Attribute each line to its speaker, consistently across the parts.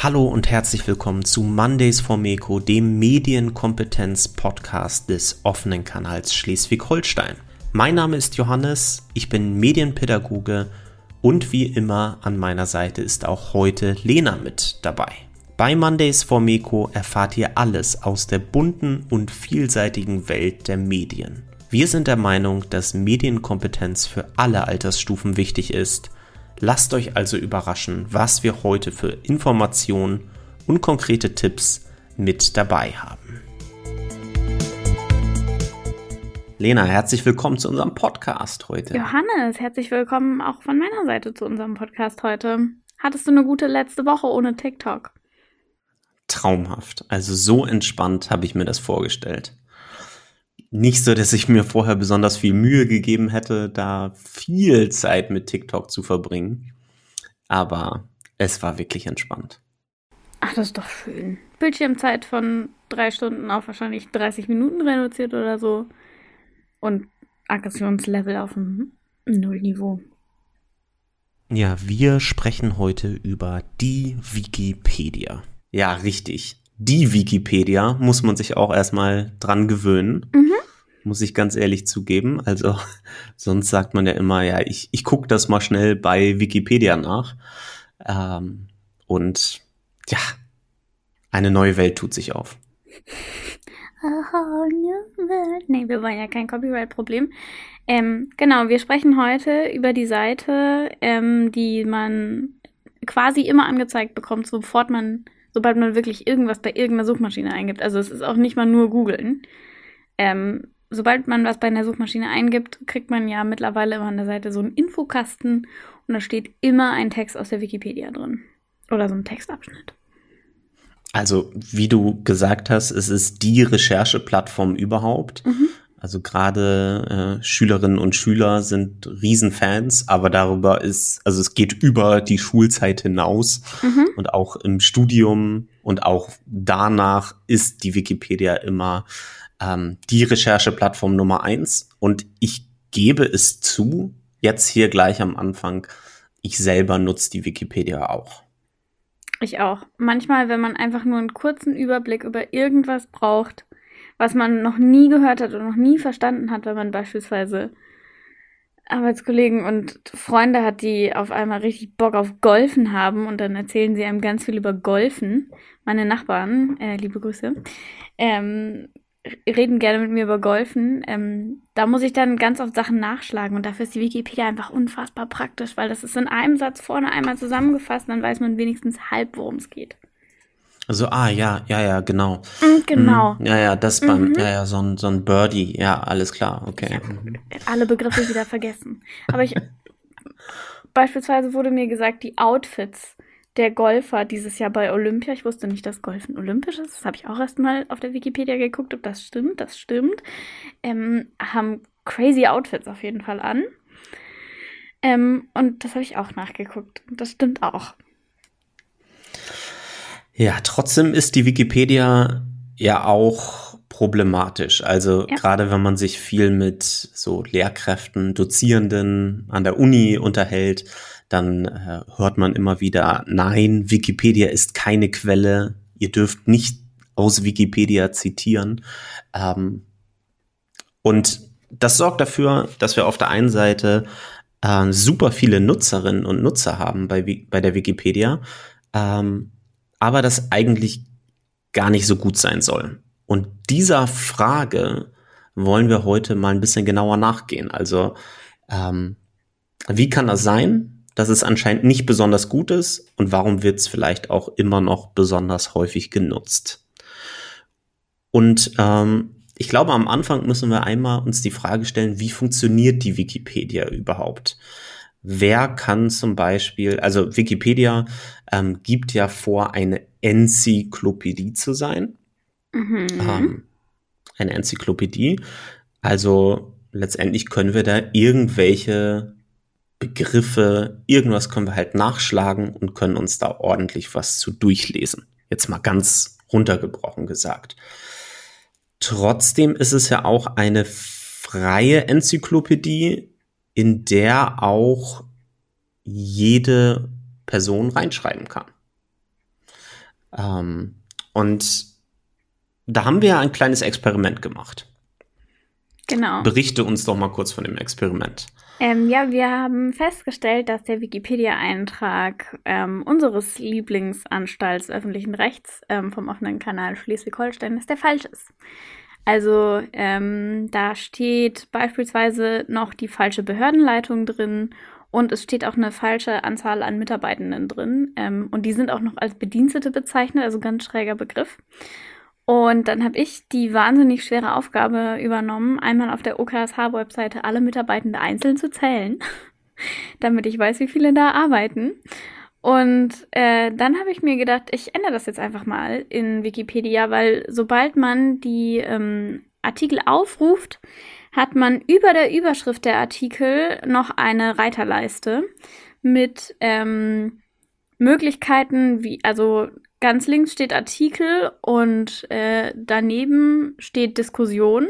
Speaker 1: Hallo und herzlich willkommen zu Mondays for Meko, dem Medienkompetenz-Podcast des offenen Kanals Schleswig-Holstein. Mein Name ist Johannes, ich bin Medienpädagoge und wie immer an meiner Seite ist auch heute Lena mit dabei. Bei Mondays for Meko erfahrt ihr alles aus der bunten und vielseitigen Welt der Medien. Wir sind der Meinung, dass Medienkompetenz für alle Altersstufen wichtig ist. Lasst euch also überraschen, was wir heute für Informationen und konkrete Tipps mit dabei haben. Lena, herzlich willkommen zu unserem Podcast heute.
Speaker 2: Johannes, herzlich willkommen auch von meiner Seite zu unserem Podcast heute. Hattest du eine gute letzte Woche ohne TikTok?
Speaker 1: Traumhaft. Also so entspannt habe ich mir das vorgestellt. Nicht so, dass ich mir vorher besonders viel Mühe gegeben hätte, da viel Zeit mit TikTok zu verbringen. Aber es war wirklich entspannt.
Speaker 2: Ach, das ist doch schön. Bildschirmzeit von drei Stunden auf wahrscheinlich 30 Minuten reduziert oder so und Aggressionslevel auf dem Nullniveau.
Speaker 1: Ja, wir sprechen heute über die Wikipedia. Ja, richtig. Die Wikipedia muss man sich auch erstmal dran gewöhnen. Mhm. Muss ich ganz ehrlich zugeben. Also, sonst sagt man ja immer, ja, ich, ich gucke das mal schnell bei Wikipedia nach. Ähm, und ja, eine neue Welt tut sich auf.
Speaker 2: Nee, wir wollen ja kein Copyright-Problem. Ähm, genau, wir sprechen heute über die Seite, ähm, die man quasi immer angezeigt bekommt, sofort man, sobald man wirklich irgendwas bei irgendeiner Suchmaschine eingibt. Also es ist auch nicht mal nur googeln. Ähm, sobald man was bei einer Suchmaschine eingibt, kriegt man ja mittlerweile immer an der Seite so einen Infokasten und da steht immer ein Text aus der Wikipedia drin. Oder so ein Textabschnitt.
Speaker 1: Also, wie du gesagt hast, es ist die Rechercheplattform überhaupt. Mhm. Also gerade äh, Schülerinnen und Schüler sind Riesenfans, aber darüber ist, also es geht über die Schulzeit hinaus mhm. und auch im Studium und auch danach ist die Wikipedia immer ähm, die Rechercheplattform Nummer eins. Und ich gebe es zu, jetzt hier gleich am Anfang, ich selber nutze die Wikipedia auch.
Speaker 2: Ich auch. Manchmal, wenn man einfach nur einen kurzen Überblick über irgendwas braucht, was man noch nie gehört hat und noch nie verstanden hat, wenn man beispielsweise Arbeitskollegen und Freunde hat, die auf einmal richtig Bock auf Golfen haben und dann erzählen sie einem ganz viel über Golfen. Meine Nachbarn, äh, liebe Grüße, ähm, reden gerne mit mir über Golfen. Ähm, da muss ich dann ganz oft Sachen nachschlagen und dafür ist die Wikipedia einfach unfassbar praktisch, weil das ist in einem Satz vorne einmal zusammengefasst, dann weiß man wenigstens halb, worum es geht.
Speaker 1: Also, ah, ja, ja, ja, genau.
Speaker 2: Mm, genau.
Speaker 1: Mm, ja, ja, das beim, mhm. ja, ja, so ein, so ein Birdie, ja, alles klar, okay. Mhm.
Speaker 2: alle Begriffe wieder vergessen. Aber ich, beispielsweise wurde mir gesagt, die Outfits der Golfer dieses Jahr bei Olympia. Ich wusste nicht, dass Golfen olympisch ist. Das habe ich auch erst mal auf der Wikipedia geguckt, ob das stimmt. Das stimmt. Ähm, haben crazy Outfits auf jeden Fall an. Ähm, und das habe ich auch nachgeguckt. Das stimmt auch.
Speaker 1: Ja, trotzdem ist die Wikipedia ja auch problematisch. Also ja. gerade wenn man sich viel mit so Lehrkräften, Dozierenden an der Uni unterhält, dann äh, hört man immer wieder, nein, Wikipedia ist keine Quelle, ihr dürft nicht aus Wikipedia zitieren. Ähm, und das sorgt dafür, dass wir auf der einen Seite äh, super viele Nutzerinnen und Nutzer haben bei, bei der Wikipedia, ähm, aber das eigentlich gar nicht so gut sein soll. Und dieser Frage wollen wir heute mal ein bisschen genauer nachgehen. Also, ähm, wie kann das sein, dass es anscheinend nicht besonders gut ist und warum wird es vielleicht auch immer noch besonders häufig genutzt. Und ähm, ich glaube, am Anfang müssen wir einmal uns die Frage stellen, wie funktioniert die Wikipedia überhaupt? Wer kann zum Beispiel, also Wikipedia ähm, gibt ja vor, eine Enzyklopädie zu sein. Mhm. Ähm, eine Enzyklopädie. Also letztendlich können wir da irgendwelche Begriffe, irgendwas können wir halt nachschlagen und können uns da ordentlich was zu durchlesen. Jetzt mal ganz runtergebrochen gesagt. Trotzdem ist es ja auch eine freie Enzyklopädie, in der auch jede Person reinschreiben kann. Ähm, und da haben wir ein kleines Experiment gemacht.
Speaker 2: Genau.
Speaker 1: Berichte uns doch mal kurz von dem Experiment.
Speaker 2: Ähm, ja, wir haben festgestellt, dass der Wikipedia-Eintrag ähm, unseres Lieblingsanstalts öffentlichen Rechts ähm, vom offenen Kanal Schleswig-Holstein ist der falsch ist. Also ähm, da steht beispielsweise noch die falsche Behördenleitung drin und es steht auch eine falsche Anzahl an Mitarbeitenden drin. Ähm, und die sind auch noch als Bedienstete bezeichnet, also ganz schräger Begriff. Und dann habe ich die wahnsinnig schwere Aufgabe übernommen, einmal auf der OKSH-Webseite alle Mitarbeitende einzeln zu zählen, damit ich weiß, wie viele da arbeiten. Und äh, dann habe ich mir gedacht, ich ändere das jetzt einfach mal in Wikipedia, weil sobald man die ähm, Artikel aufruft, hat man über der Überschrift der Artikel noch eine Reiterleiste mit ähm, Möglichkeiten, wie, also ganz links steht Artikel und äh, daneben steht Diskussion.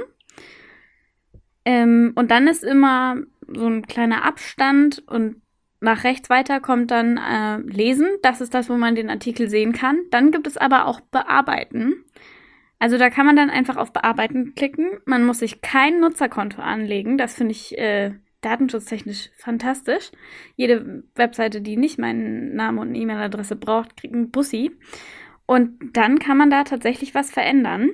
Speaker 2: Ähm, und dann ist immer so ein kleiner Abstand und nach rechts weiter kommt dann äh, Lesen. Das ist das, wo man den Artikel sehen kann. Dann gibt es aber auch Bearbeiten. Also da kann man dann einfach auf Bearbeiten klicken. Man muss sich kein Nutzerkonto anlegen. Das finde ich äh, datenschutztechnisch fantastisch. Jede Webseite, die nicht meinen Namen und E-Mail-Adresse braucht, kriegt einen Bussi. Und dann kann man da tatsächlich was verändern.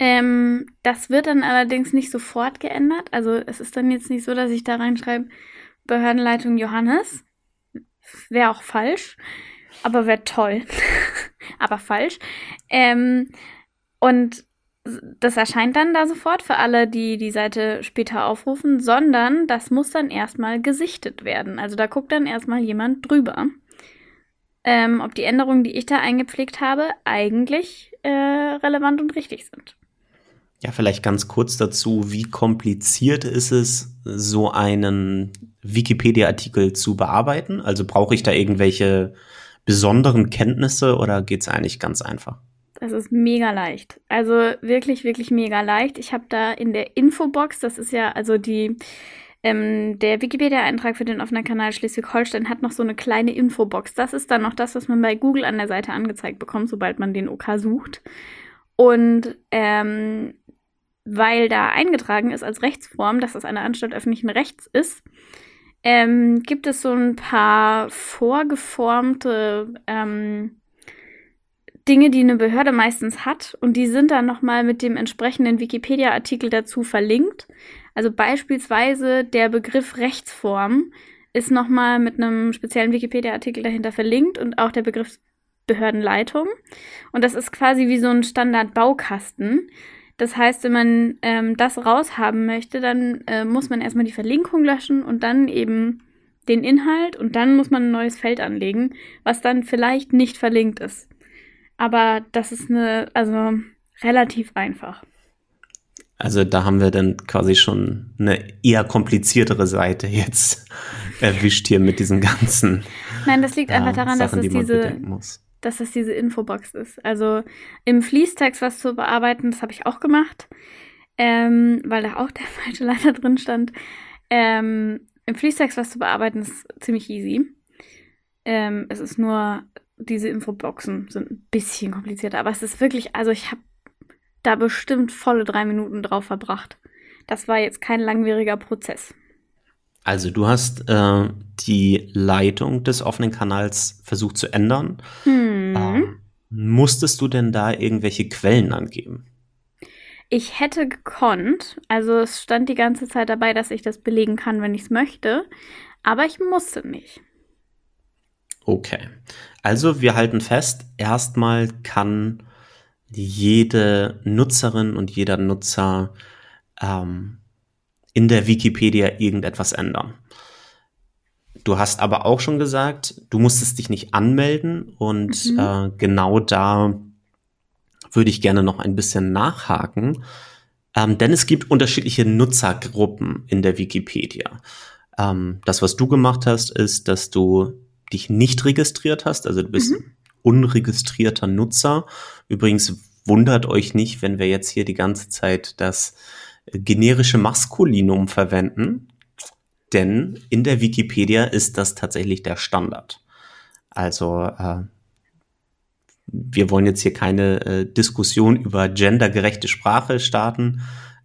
Speaker 2: Ähm, das wird dann allerdings nicht sofort geändert. Also es ist dann jetzt nicht so, dass ich da reinschreibe, Behördenleitung Johannes. Wäre auch falsch, aber wäre toll. aber falsch. Ähm, und das erscheint dann da sofort für alle, die die Seite später aufrufen, sondern das muss dann erstmal gesichtet werden. Also da guckt dann erstmal jemand drüber, ähm, ob die Änderungen, die ich da eingepflegt habe, eigentlich äh, relevant und richtig sind.
Speaker 1: Ja, vielleicht ganz kurz dazu, wie kompliziert ist es, so einen Wikipedia-Artikel zu bearbeiten? Also brauche ich da irgendwelche besonderen Kenntnisse oder geht es eigentlich ganz einfach?
Speaker 2: Das ist mega leicht. Also wirklich, wirklich mega leicht. Ich habe da in der Infobox, das ist ja also die, ähm, der Wikipedia-Eintrag für den offenen Kanal Schleswig-Holstein hat noch so eine kleine Infobox. Das ist dann noch das, was man bei Google an der Seite angezeigt bekommt, sobald man den OK sucht. Und ähm, weil da eingetragen ist als Rechtsform, dass das eine Anstalt öffentlichen Rechts ist, ähm, gibt es so ein paar vorgeformte ähm, Dinge, die eine Behörde meistens hat und die sind dann nochmal mit dem entsprechenden Wikipedia-Artikel dazu verlinkt. Also beispielsweise der Begriff Rechtsform ist nochmal mit einem speziellen Wikipedia-Artikel dahinter verlinkt und auch der Begriff Behördenleitung. Und das ist quasi wie so ein Standard-Baukasten. Das heißt, wenn man ähm, das raushaben möchte, dann äh, muss man erstmal die Verlinkung löschen und dann eben den Inhalt und dann muss man ein neues Feld anlegen, was dann vielleicht nicht verlinkt ist. Aber das ist eine, also relativ einfach.
Speaker 1: Also da haben wir dann quasi schon eine eher kompliziertere Seite jetzt erwischt hier mit diesen ganzen.
Speaker 2: Nein, das liegt einfach daran, Sachen, dass es die diese, dass es diese Infobox ist. Also im Fließtext was zu bearbeiten, das habe ich auch gemacht, ähm, weil da auch der falsche Leiter drin stand. Ähm, Im Fließtext was zu bearbeiten ist ziemlich easy. Ähm, es ist nur diese Infoboxen sind ein bisschen komplizierter, aber es ist wirklich, also ich habe da bestimmt volle drei Minuten drauf verbracht. Das war jetzt kein langwieriger Prozess.
Speaker 1: Also du hast äh, die Leitung des offenen Kanals versucht zu ändern. Hm. Ähm, musstest du denn da irgendwelche Quellen angeben?
Speaker 2: Ich hätte gekonnt. Also es stand die ganze Zeit dabei, dass ich das belegen kann, wenn ich es möchte. Aber ich musste nicht.
Speaker 1: Okay. Also wir halten fest, erstmal kann jede Nutzerin und jeder Nutzer ähm, in der Wikipedia irgendetwas ändern. Du hast aber auch schon gesagt, du musstest dich nicht anmelden und mhm. äh, genau da würde ich gerne noch ein bisschen nachhaken, ähm, denn es gibt unterschiedliche Nutzergruppen in der Wikipedia. Ähm, das, was du gemacht hast, ist, dass du dich nicht registriert hast, also du bist mhm. unregistrierter Nutzer. Übrigens wundert euch nicht, wenn wir jetzt hier die ganze Zeit das generische Maskulinum verwenden, denn in der Wikipedia ist das tatsächlich der Standard. Also äh, wir wollen jetzt hier keine äh, Diskussion über gendergerechte Sprache starten,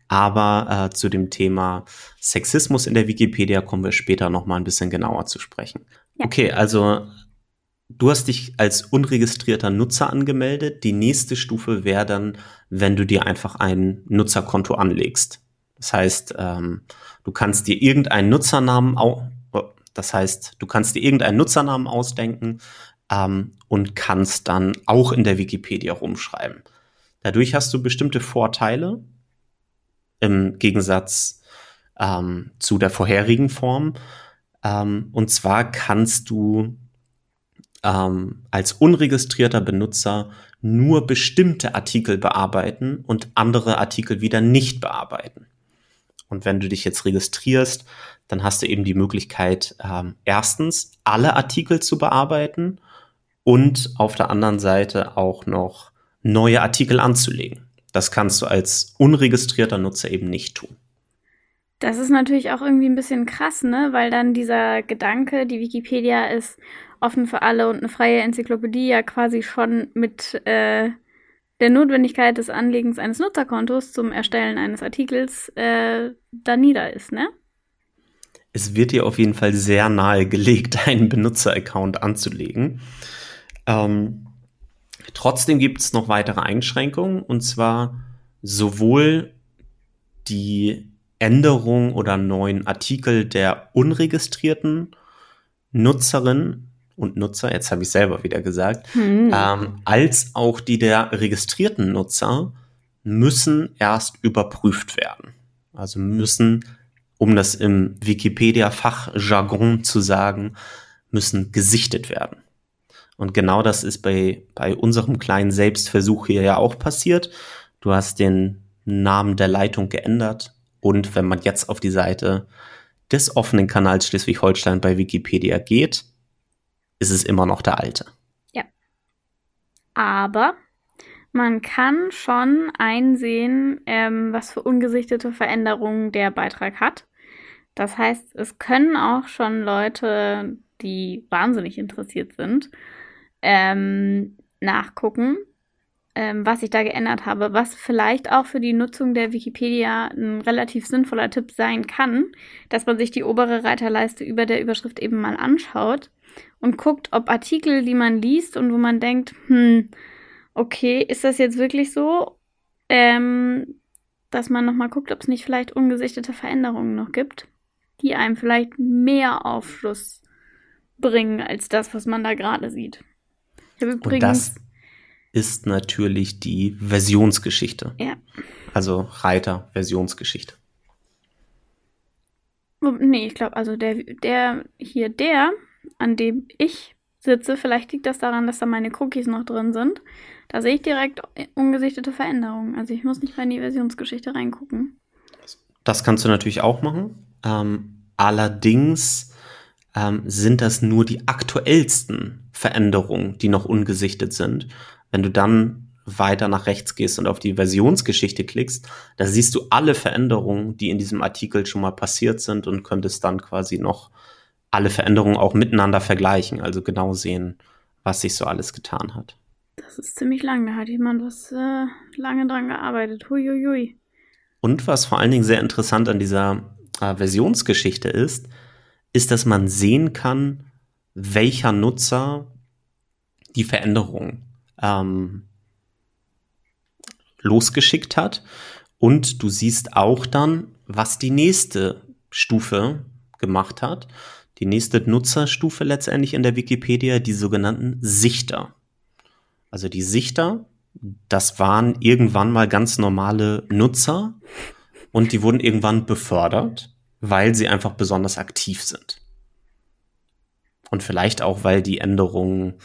Speaker 1: aber äh, zu dem Thema Sexismus in der Wikipedia kommen wir später noch mal ein bisschen genauer zu sprechen. Ja. Okay, also du hast dich als unregistrierter Nutzer angemeldet. Die nächste Stufe wäre dann, wenn du dir einfach ein Nutzerkonto anlegst. Das heißt, ähm, du kannst dir irgendeinen Nutzernamen au das heißt, du kannst dir irgendeinen Nutzernamen ausdenken ähm, und kannst dann auch in der Wikipedia rumschreiben. Dadurch hast du bestimmte Vorteile im Gegensatz ähm, zu der vorherigen Form. Ähm, und zwar kannst du ähm, als unregistrierter Benutzer nur bestimmte Artikel bearbeiten und andere Artikel wieder nicht bearbeiten. Und wenn du dich jetzt registrierst, dann hast du eben die Möglichkeit, ähm, erstens alle Artikel zu bearbeiten und auf der anderen Seite auch noch neue Artikel anzulegen. Das kannst du als unregistrierter Nutzer eben nicht tun.
Speaker 2: Das ist natürlich auch irgendwie ein bisschen krass, ne? Weil dann dieser Gedanke, die Wikipedia ist offen für alle und eine freie Enzyklopädie ja quasi schon mit äh, der Notwendigkeit des Anlegens eines Nutzerkontos zum Erstellen eines Artikels äh, da nieder ist, ne?
Speaker 1: Es wird dir auf jeden Fall sehr nahe gelegt, einen Benutzeraccount anzulegen. Ähm, trotzdem gibt es noch weitere Einschränkungen und zwar sowohl die Änderung oder neuen Artikel der unregistrierten Nutzerin und Nutzer, jetzt habe ich selber wieder gesagt, hm. ähm, als auch die der registrierten Nutzer müssen erst überprüft werden. Also müssen, um das im Wikipedia-Fachjargon zu sagen, müssen gesichtet werden. Und genau das ist bei, bei unserem kleinen Selbstversuch hier ja auch passiert. Du hast den Namen der Leitung geändert und wenn man jetzt auf die Seite des offenen Kanals Schleswig-Holstein bei Wikipedia geht, ist es immer noch der alte.
Speaker 2: Ja. Aber man kann schon einsehen, ähm, was für ungesichtete Veränderungen der Beitrag hat. Das heißt, es können auch schon Leute, die wahnsinnig interessiert sind, ähm, nachgucken, ähm, was ich da geändert habe, was vielleicht auch für die Nutzung der Wikipedia ein relativ sinnvoller Tipp sein kann, dass man sich die obere Reiterleiste über der Überschrift eben mal anschaut und guckt, ob Artikel, die man liest und wo man denkt, hm, okay, ist das jetzt wirklich so? Ähm, dass man nochmal guckt, ob es nicht vielleicht ungesichtete Veränderungen noch gibt, die einem vielleicht mehr Aufschluss bringen als das, was man da gerade sieht.
Speaker 1: Ich habe übrigens. Und das ist natürlich die Versionsgeschichte.
Speaker 2: Ja.
Speaker 1: Also Reiter-Versionsgeschichte.
Speaker 2: Nee, ich glaube, also der, der hier, der an dem ich sitze, vielleicht liegt das daran, dass da meine Cookies noch drin sind. Da sehe ich direkt ungesichtete Veränderungen. Also ich muss nicht mal in die Versionsgeschichte reingucken.
Speaker 1: Das kannst du natürlich auch machen. Ähm, allerdings ähm, sind das nur die aktuellsten Veränderungen, die noch ungesichtet sind. Wenn du dann weiter nach rechts gehst und auf die Versionsgeschichte klickst, da siehst du alle Veränderungen, die in diesem Artikel schon mal passiert sind und könntest dann quasi noch alle Veränderungen auch miteinander vergleichen, also genau sehen, was sich so alles getan hat.
Speaker 2: Das ist ziemlich lang, da hat jemand was äh, lange dran gearbeitet. Huiuiui.
Speaker 1: Und was vor allen Dingen sehr interessant an dieser äh, Versionsgeschichte ist, ist, dass man sehen kann, welcher Nutzer die Veränderung ähm, losgeschickt hat. Und du siehst auch dann, was die nächste Stufe gemacht hat. Die nächste Nutzerstufe letztendlich in der Wikipedia, die sogenannten Sichter. Also die Sichter, das waren irgendwann mal ganz normale Nutzer und die wurden irgendwann befördert, weil sie einfach besonders aktiv sind. Und vielleicht auch, weil die Änderungen,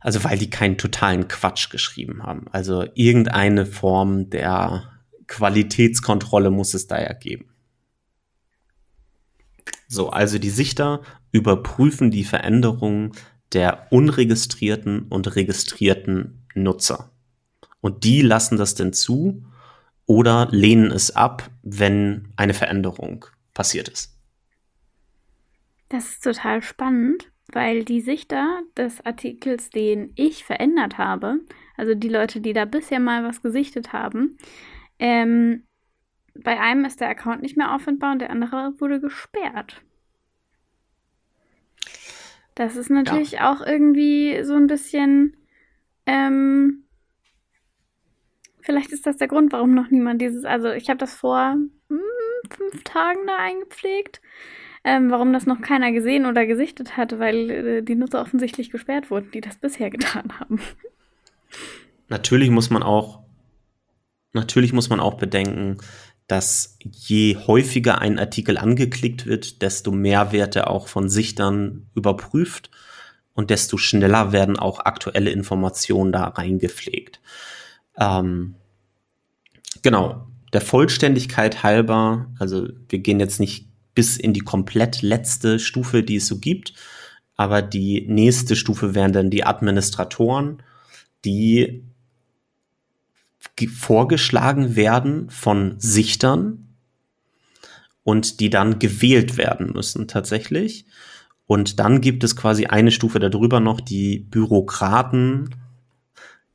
Speaker 1: also weil die keinen totalen Quatsch geschrieben haben. Also irgendeine Form der Qualitätskontrolle muss es da ja geben. So, also die Sichter überprüfen die Veränderungen der unregistrierten und registrierten Nutzer. Und die lassen das denn zu oder lehnen es ab, wenn eine Veränderung passiert ist.
Speaker 2: Das ist total spannend, weil die Sichter des Artikels, den ich verändert habe, also die Leute, die da bisher mal was gesichtet haben, ähm, bei einem ist der Account nicht mehr auffindbar und der andere wurde gesperrt. Das ist natürlich ja. auch irgendwie so ein bisschen. Ähm, vielleicht ist das der Grund, warum noch niemand dieses. Also, ich habe das vor hm, fünf Tagen da eingepflegt. Ähm, warum das noch keiner gesehen oder gesichtet hat, weil äh, die Nutzer offensichtlich gesperrt wurden, die das bisher getan haben.
Speaker 1: Natürlich muss man auch, natürlich muss man auch bedenken, dass je häufiger ein Artikel angeklickt wird, desto mehr wird er auch von Sichtern überprüft und desto schneller werden auch aktuelle Informationen da reingepflegt. Ähm, genau, der Vollständigkeit halber, also wir gehen jetzt nicht bis in die komplett letzte Stufe, die es so gibt, aber die nächste Stufe wären dann die Administratoren, die vorgeschlagen werden von Sichtern und die dann gewählt werden müssen tatsächlich. Und dann gibt es quasi eine Stufe darüber noch, die Bürokraten,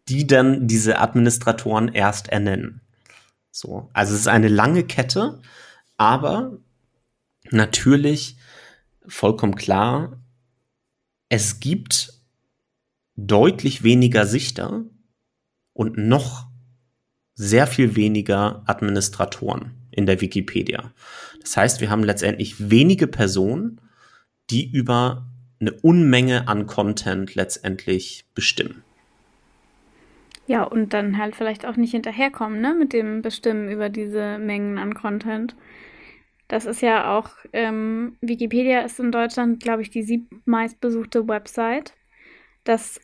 Speaker 1: die dann diese Administratoren erst ernennen. So, also es ist eine lange Kette, aber natürlich vollkommen klar, es gibt deutlich weniger Sichter und noch sehr viel weniger Administratoren in der Wikipedia. Das heißt, wir haben letztendlich wenige Personen, die über eine Unmenge an Content letztendlich bestimmen.
Speaker 2: Ja, und dann halt vielleicht auch nicht hinterherkommen, ne, mit dem Bestimmen über diese Mengen an Content. Das ist ja auch, ähm, Wikipedia ist in Deutschland, glaube ich, die siebmeistbesuchte Website. Das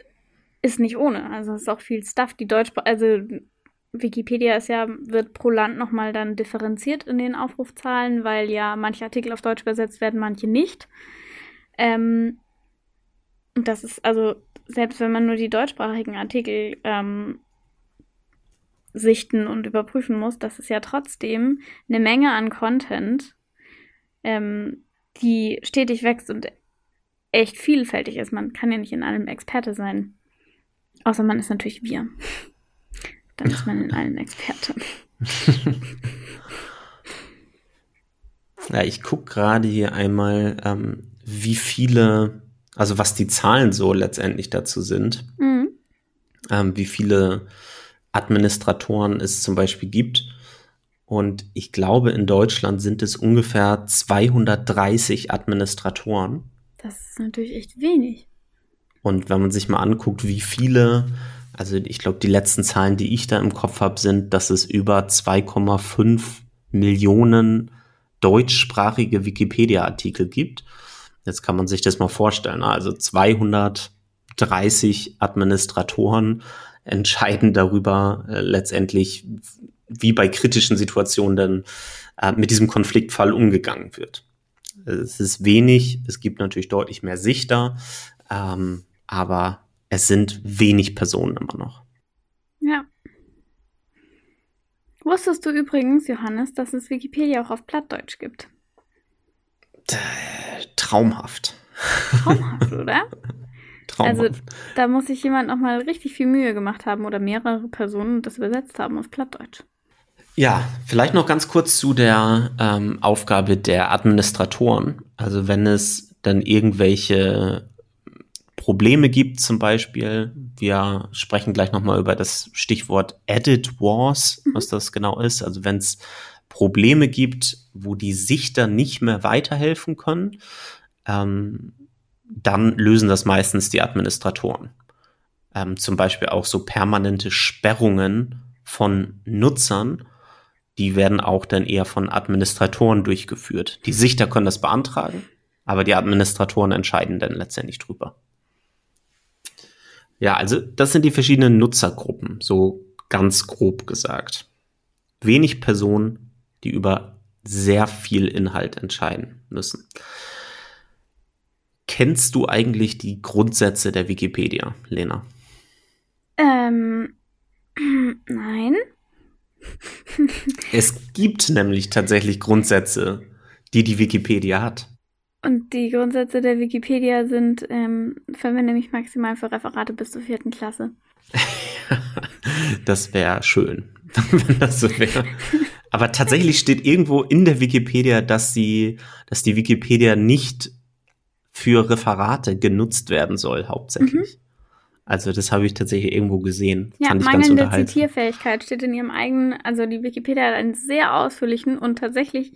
Speaker 2: ist nicht ohne. Also es ist auch viel Stuff. Die Deutsch, also Wikipedia ist ja, wird pro Land nochmal dann differenziert in den Aufrufzahlen, weil ja manche Artikel auf Deutsch übersetzt werden, manche nicht. Ähm, das ist also, selbst wenn man nur die deutschsprachigen Artikel ähm, sichten und überprüfen muss, das ist ja trotzdem eine Menge an Content, ähm, die stetig wächst und echt vielfältig ist. Man kann ja nicht in allem Experte sein. Außer man ist natürlich wir. Dann ist man in allen Experte.
Speaker 1: ja, ich gucke gerade hier einmal, ähm, wie viele, also was die Zahlen so letztendlich dazu sind. Mhm. Ähm, wie viele Administratoren es zum Beispiel gibt. Und ich glaube, in Deutschland sind es ungefähr 230 Administratoren.
Speaker 2: Das ist natürlich echt wenig.
Speaker 1: Und wenn man sich mal anguckt, wie viele also ich glaube, die letzten Zahlen, die ich da im Kopf habe, sind, dass es über 2,5 Millionen deutschsprachige Wikipedia-Artikel gibt. Jetzt kann man sich das mal vorstellen. Ne? Also 230 Administratoren entscheiden darüber äh, letztendlich, wie bei kritischen Situationen dann äh, mit diesem Konfliktfall umgegangen wird. Es ist wenig, es gibt natürlich deutlich mehr Sichter, ähm, aber es sind wenig Personen immer noch.
Speaker 2: Ja. Wusstest du übrigens, Johannes, dass es Wikipedia auch auf Plattdeutsch gibt?
Speaker 1: Traumhaft.
Speaker 2: Traumhaft, oder? Traumhaft. Also da muss sich jemand nochmal richtig viel Mühe gemacht haben oder mehrere Personen das übersetzt haben auf Plattdeutsch.
Speaker 1: Ja, vielleicht noch ganz kurz zu der ähm, Aufgabe der Administratoren. Also wenn es dann irgendwelche Probleme gibt, zum Beispiel. Wir sprechen gleich nochmal über das Stichwort Edit Wars, mhm. was das genau ist. Also wenn es Probleme gibt, wo die Sichter nicht mehr weiterhelfen können, ähm, dann lösen das meistens die Administratoren. Ähm, zum Beispiel auch so permanente Sperrungen von Nutzern, die werden auch dann eher von Administratoren durchgeführt. Die Sichter können das beantragen, aber die Administratoren entscheiden dann letztendlich drüber. Ja, also das sind die verschiedenen Nutzergruppen, so ganz grob gesagt. Wenig Personen, die über sehr viel Inhalt entscheiden müssen. Kennst du eigentlich die Grundsätze der Wikipedia, Lena?
Speaker 2: Ähm, nein.
Speaker 1: es gibt nämlich tatsächlich Grundsätze, die die Wikipedia hat.
Speaker 2: Und die Grundsätze der Wikipedia sind, ähm, verwende mich maximal für Referate bis zur vierten Klasse.
Speaker 1: das wäre schön, wenn das so wäre. Aber tatsächlich steht irgendwo in der Wikipedia, dass sie, dass die Wikipedia nicht für Referate genutzt werden soll, hauptsächlich. Mhm. Also das habe ich tatsächlich irgendwo gesehen.
Speaker 2: Ja, Fand ich mangelnde Zitierfähigkeit steht in ihrem eigenen, also die Wikipedia hat einen sehr ausführlichen und tatsächlich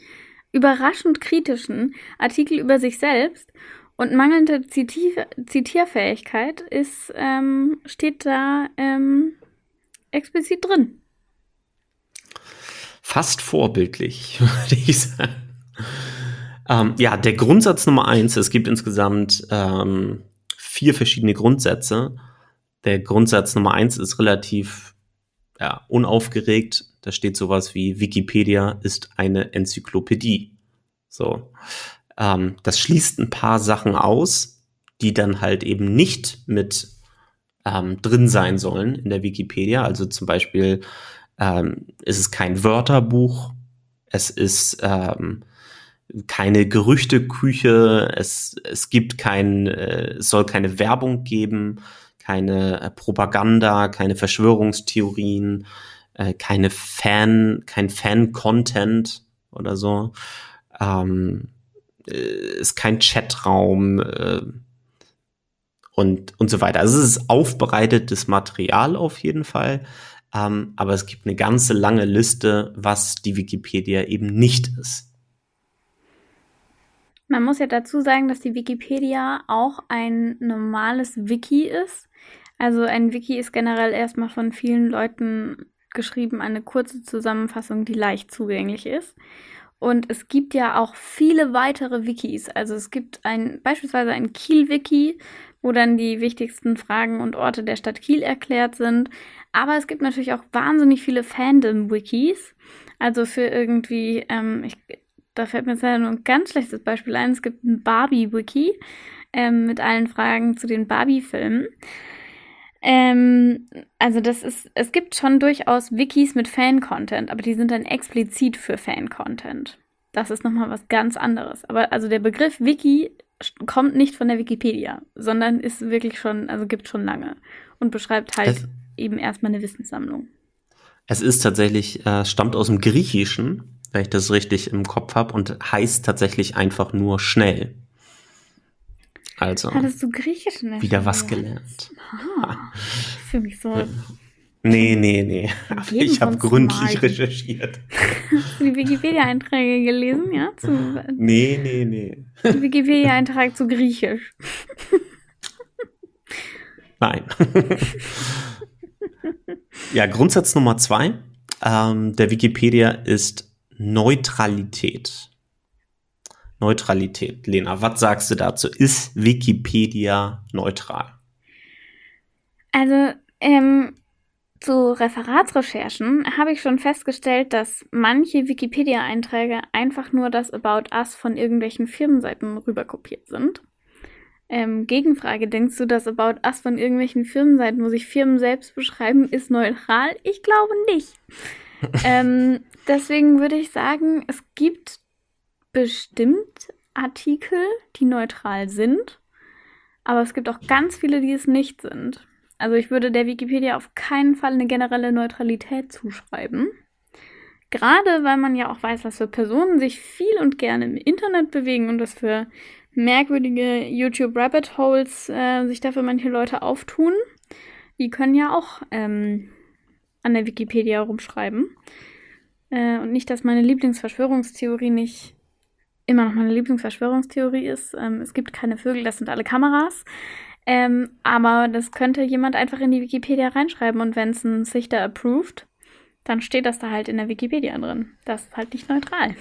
Speaker 2: überraschend kritischen Artikel über sich selbst. Und mangelnde Zitier Zitierfähigkeit ist, ähm, steht da ähm, explizit drin.
Speaker 1: Fast vorbildlich, würde ich sagen. Ähm, ja, der Grundsatz Nummer eins, es gibt insgesamt ähm, vier verschiedene Grundsätze. Der Grundsatz Nummer eins ist relativ ja, unaufgeregt. Da steht sowas wie Wikipedia ist eine Enzyklopädie. So. Ähm, das schließt ein paar Sachen aus, die dann halt eben nicht mit ähm, drin sein sollen in der Wikipedia. Also zum Beispiel ähm, ist es kein Wörterbuch, es ist ähm, keine Gerüchteküche, es, es gibt kein, äh, es soll keine Werbung geben, keine äh, Propaganda, keine Verschwörungstheorien, äh, keine Fan, kein Fan-Content oder so. Ähm, äh, ist kein Chatraum äh, und, und so weiter. Also es ist aufbereitetes Material auf jeden Fall. Ähm, aber es gibt eine ganze lange Liste, was die Wikipedia eben nicht ist.
Speaker 2: Man muss ja dazu sagen, dass die Wikipedia auch ein normales Wiki ist. Also ein Wiki ist generell erstmal von vielen Leuten geschrieben, eine kurze Zusammenfassung, die leicht zugänglich ist. Und es gibt ja auch viele weitere Wikis. Also es gibt ein, beispielsweise ein Kiel-Wiki, wo dann die wichtigsten Fragen und Orte der Stadt Kiel erklärt sind. Aber es gibt natürlich auch wahnsinnig viele Fandom-Wikis. Also für irgendwie, ähm, ich da fällt mir jetzt nur ein ganz schlechtes Beispiel ein. Es gibt ein Barbie-Wiki ähm, mit allen Fragen zu den Barbie-Filmen. Ähm, also das ist, es gibt schon durchaus Wikis mit Fan-Content, aber die sind dann explizit für Fan-Content. Das ist nochmal was ganz anderes. Aber also der Begriff Wiki kommt nicht von der Wikipedia, sondern ist wirklich schon, also gibt schon lange und beschreibt halt es, eben erstmal eine Wissenssammlung.
Speaker 1: Es ist tatsächlich, äh, stammt aus dem Griechischen wenn ich das richtig im Kopf habe, und heißt tatsächlich einfach nur schnell. Also.
Speaker 2: Hattest du Griechisch in
Speaker 1: der Wieder was gelernt.
Speaker 2: Ah, für mich so.
Speaker 1: Nee, nee, nee. Ich habe gründlich recherchiert.
Speaker 2: Hast du die Wikipedia-Einträge gelesen, ja? Zu,
Speaker 1: nee, nee, nee.
Speaker 2: Wikipedia-Eintrag zu Griechisch.
Speaker 1: Nein. ja, Grundsatz Nummer zwei ähm, der Wikipedia ist Neutralität. Neutralität. Lena, was sagst du dazu? Ist Wikipedia neutral?
Speaker 2: Also, ähm, zu Referatsrecherchen habe ich schon festgestellt, dass manche Wikipedia-Einträge einfach nur das About Us von irgendwelchen Firmenseiten rüberkopiert sind. Ähm, Gegenfrage, denkst du, dass About Us von irgendwelchen Firmenseiten, wo sich Firmen selbst beschreiben, ist neutral? Ich glaube nicht. ähm, Deswegen würde ich sagen, es gibt bestimmt Artikel, die neutral sind, aber es gibt auch ganz viele, die es nicht sind. Also ich würde der Wikipedia auf keinen Fall eine generelle Neutralität zuschreiben. Gerade weil man ja auch weiß, was für Personen sich viel und gerne im Internet bewegen und was für merkwürdige YouTube Rabbit Holes äh, sich dafür manche Leute auftun. Die können ja auch ähm, an der Wikipedia rumschreiben. Äh, und nicht, dass meine Lieblingsverschwörungstheorie nicht immer noch meine Lieblingsverschwörungstheorie ist. Ähm, es gibt keine Vögel, das sind alle Kameras. Ähm, aber das könnte jemand einfach in die Wikipedia reinschreiben und wenn es ein Sichter approved, dann steht das da halt in der Wikipedia drin. Das ist halt nicht neutral.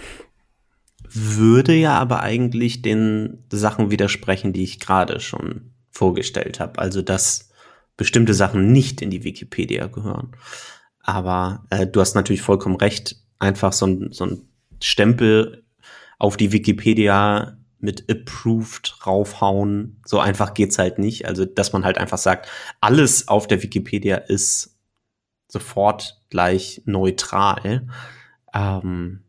Speaker 1: Würde ja aber eigentlich den Sachen widersprechen, die ich gerade schon vorgestellt habe. Also, dass bestimmte Sachen nicht in die Wikipedia gehören. Aber äh, du hast natürlich vollkommen recht. Einfach so ein, so ein Stempel auf die Wikipedia mit approved raufhauen. So einfach geht's halt nicht. Also, dass man halt einfach sagt, alles auf der Wikipedia ist sofort gleich neutral. Ähm,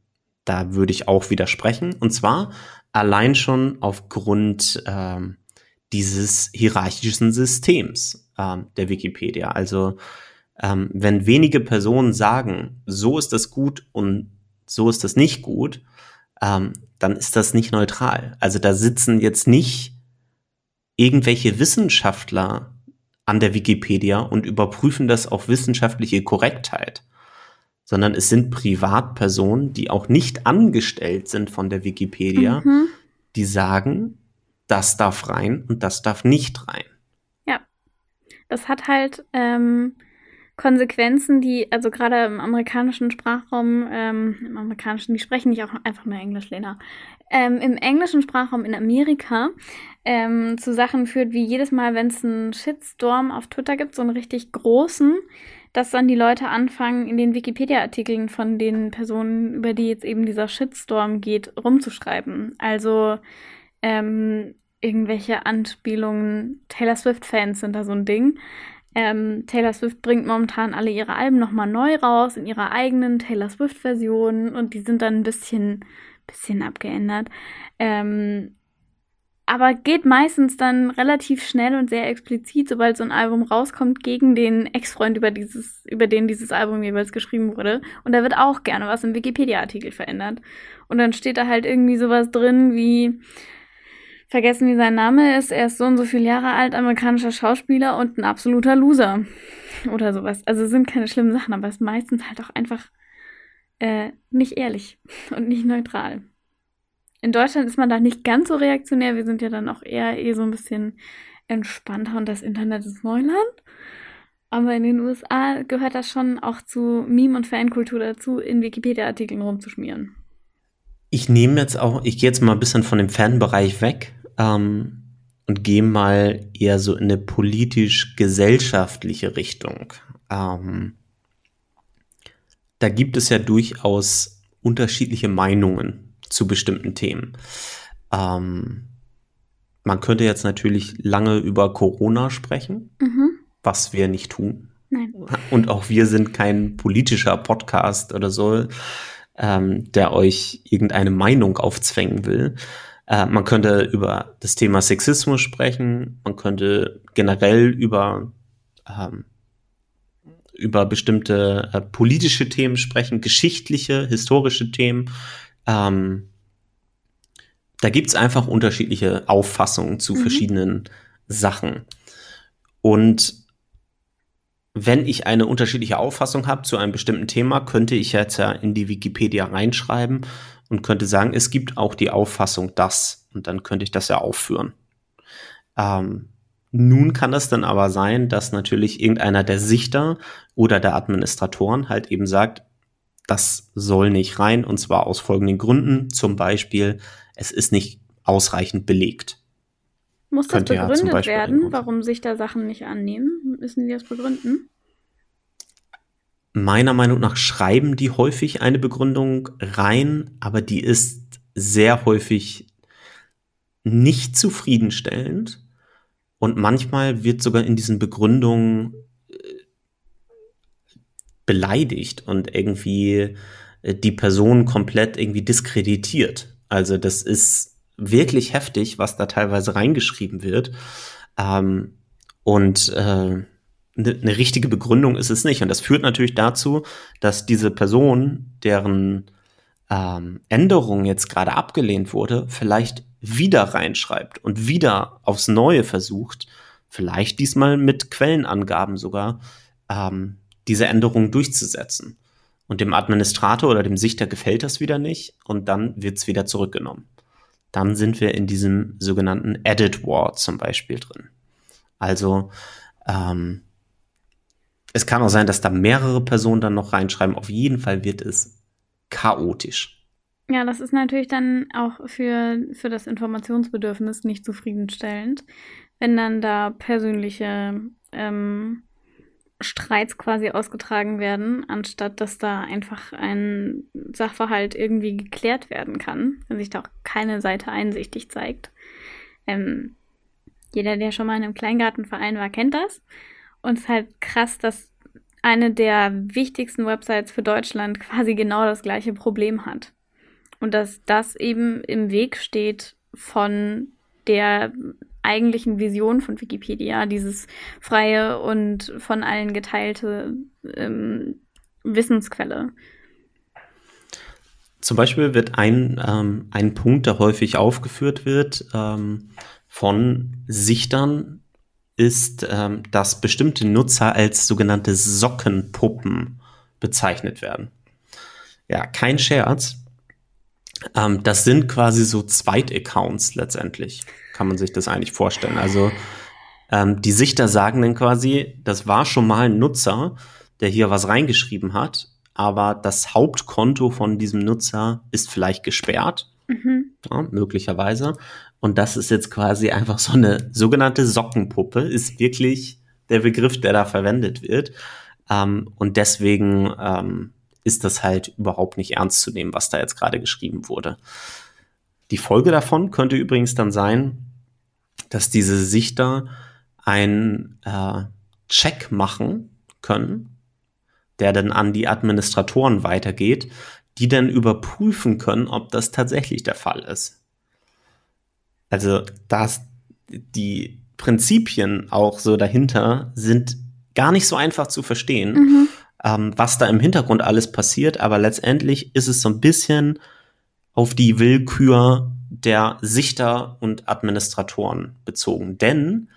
Speaker 1: da würde ich auch widersprechen. Und zwar Allein schon aufgrund ähm, dieses hierarchischen Systems ähm, der Wikipedia. Also ähm, wenn wenige Personen sagen, so ist das gut und so ist das nicht gut, ähm, dann ist das nicht neutral. Also da sitzen jetzt nicht irgendwelche Wissenschaftler an der Wikipedia und überprüfen das auf wissenschaftliche Korrektheit, sondern es sind Privatpersonen, die auch nicht angestellt sind von der Wikipedia, mhm. die sagen, das darf rein und das darf nicht rein.
Speaker 2: Ja, das hat halt ähm, Konsequenzen, die, also gerade im amerikanischen Sprachraum, ähm, im amerikanischen, die sprechen nicht auch einfach nur Englisch, Lena, ähm, im englischen Sprachraum in Amerika ähm, zu Sachen führt, wie jedes Mal, wenn es einen Shitstorm auf Twitter gibt, so einen richtig großen, dass dann die Leute anfangen, in den Wikipedia-Artikeln von den Personen, über die jetzt eben dieser Shitstorm geht, rumzuschreiben. Also ähm, irgendwelche Anspielungen, Taylor Swift-Fans sind da so ein Ding. Ähm, Taylor Swift bringt momentan alle ihre Alben nochmal neu raus in ihrer eigenen Taylor Swift-Version und die sind dann ein bisschen, bisschen abgeändert. Ähm, aber geht meistens dann relativ schnell und sehr explizit, sobald so ein Album rauskommt, gegen den Ex-Freund, über über den dieses Album jeweils geschrieben wurde. Und da wird auch gerne was im Wikipedia-Artikel verändert. Und dann steht da halt irgendwie sowas drin wie, vergessen wie sein Name ist, er ist so und so viele Jahre alt, amerikanischer Schauspieler und ein absoluter Loser. Oder sowas. Also sind keine schlimmen Sachen, aber es ist meistens halt auch einfach äh, nicht ehrlich und nicht neutral. In Deutschland ist man da nicht ganz so reaktionär. Wir sind ja dann auch eher eh so ein bisschen entspannter und das Internet ist Neuland. Aber in den USA gehört das schon auch zu Meme- und Fankultur dazu, in Wikipedia-Artikeln rumzuschmieren.
Speaker 1: Ich nehme jetzt auch, ich gehe jetzt mal ein bisschen von dem Fanbereich weg ähm, und gehe mal eher so in eine politisch-gesellschaftliche Richtung. Ähm, da gibt es ja durchaus unterschiedliche Meinungen zu bestimmten Themen. Ähm, man könnte jetzt natürlich lange über Corona sprechen, mhm. was wir nicht tun. Nein. Und auch wir sind kein politischer Podcast oder so, ähm, der euch irgendeine Meinung aufzwängen will. Äh, man könnte über das Thema Sexismus sprechen, man könnte generell über ähm, über bestimmte äh, politische Themen sprechen, geschichtliche, historische Themen. Ähm, da gibt's einfach unterschiedliche Auffassungen zu mhm. verschiedenen Sachen. Und wenn ich eine unterschiedliche Auffassung habe zu einem bestimmten Thema, könnte ich jetzt ja in die Wikipedia reinschreiben und könnte sagen, es gibt auch die Auffassung das. Und dann könnte ich das ja aufführen. Ähm, nun kann es dann aber sein, dass natürlich irgendeiner der Sichter oder der Administratoren halt eben sagt, das soll nicht rein und zwar aus folgenden Gründen. Zum Beispiel, es ist nicht ausreichend belegt.
Speaker 2: Muss das Könnte begründet ja werden, warum sich da Sachen nicht annehmen? Müssen die das begründen?
Speaker 1: Meiner Meinung nach schreiben die häufig eine Begründung rein, aber die ist sehr häufig nicht zufriedenstellend. Und manchmal wird sogar in diesen Begründungen äh, beleidigt und irgendwie äh, die Person komplett irgendwie diskreditiert. Also das ist wirklich heftig, was da teilweise reingeschrieben wird. Ähm, und äh, eine ne richtige Begründung ist es nicht. Und das führt natürlich dazu, dass diese Person, deren ähm, Änderung jetzt gerade abgelehnt wurde, vielleicht wieder reinschreibt und wieder aufs Neue versucht, vielleicht diesmal mit Quellenangaben sogar, ähm, diese Änderung durchzusetzen. Und dem Administrator oder dem Sichter gefällt das wieder nicht und dann wird es wieder zurückgenommen. Dann sind wir in diesem sogenannten Edit War zum Beispiel drin. Also ähm, es kann auch sein, dass da mehrere Personen dann noch reinschreiben. Auf jeden Fall wird es chaotisch.
Speaker 2: Ja, das ist natürlich dann auch für, für das Informationsbedürfnis nicht zufriedenstellend, wenn dann da persönliche ähm, Streits quasi ausgetragen werden, anstatt dass da einfach ein Sachverhalt irgendwie geklärt werden kann, wenn sich da auch keine Seite einsichtig zeigt. Ähm, jeder, der schon mal in einem Kleingartenverein war, kennt das. Und es ist halt krass, dass eine der wichtigsten Websites für Deutschland quasi genau das gleiche Problem hat. Und dass das eben im Weg steht von der eigentlichen Vision von Wikipedia, dieses freie und von allen geteilte ähm, Wissensquelle.
Speaker 1: Zum Beispiel wird ein, ähm, ein Punkt, der häufig aufgeführt wird ähm, von Sichtern, ist, ähm, dass bestimmte Nutzer als sogenannte Sockenpuppen bezeichnet werden. Ja, kein Scherz. Ähm, das sind quasi so Zweit-Accounts letztendlich. Kann man sich das eigentlich vorstellen. Also ähm, die Sichter sagen dann quasi, das war schon mal ein Nutzer, der hier was reingeschrieben hat, aber das Hauptkonto von diesem Nutzer ist vielleicht gesperrt, mhm. ja, möglicherweise. Und das ist jetzt quasi einfach so eine sogenannte Sockenpuppe, ist wirklich der Begriff, der da verwendet wird. Ähm, und deswegen ähm, ist das halt überhaupt nicht ernst zu nehmen, was da jetzt gerade geschrieben wurde. Die Folge davon könnte übrigens dann sein, dass diese Sichter einen äh, Check machen können, der dann an die Administratoren weitergeht, die dann überprüfen können, ob das tatsächlich der Fall ist. Also, dass die Prinzipien auch so dahinter sind gar nicht so einfach zu verstehen. Mhm ähm, was da im Hintergrund alles passiert, aber letztendlich ist es so ein bisschen auf die Willkür der Sichter und Administratoren bezogen. Denn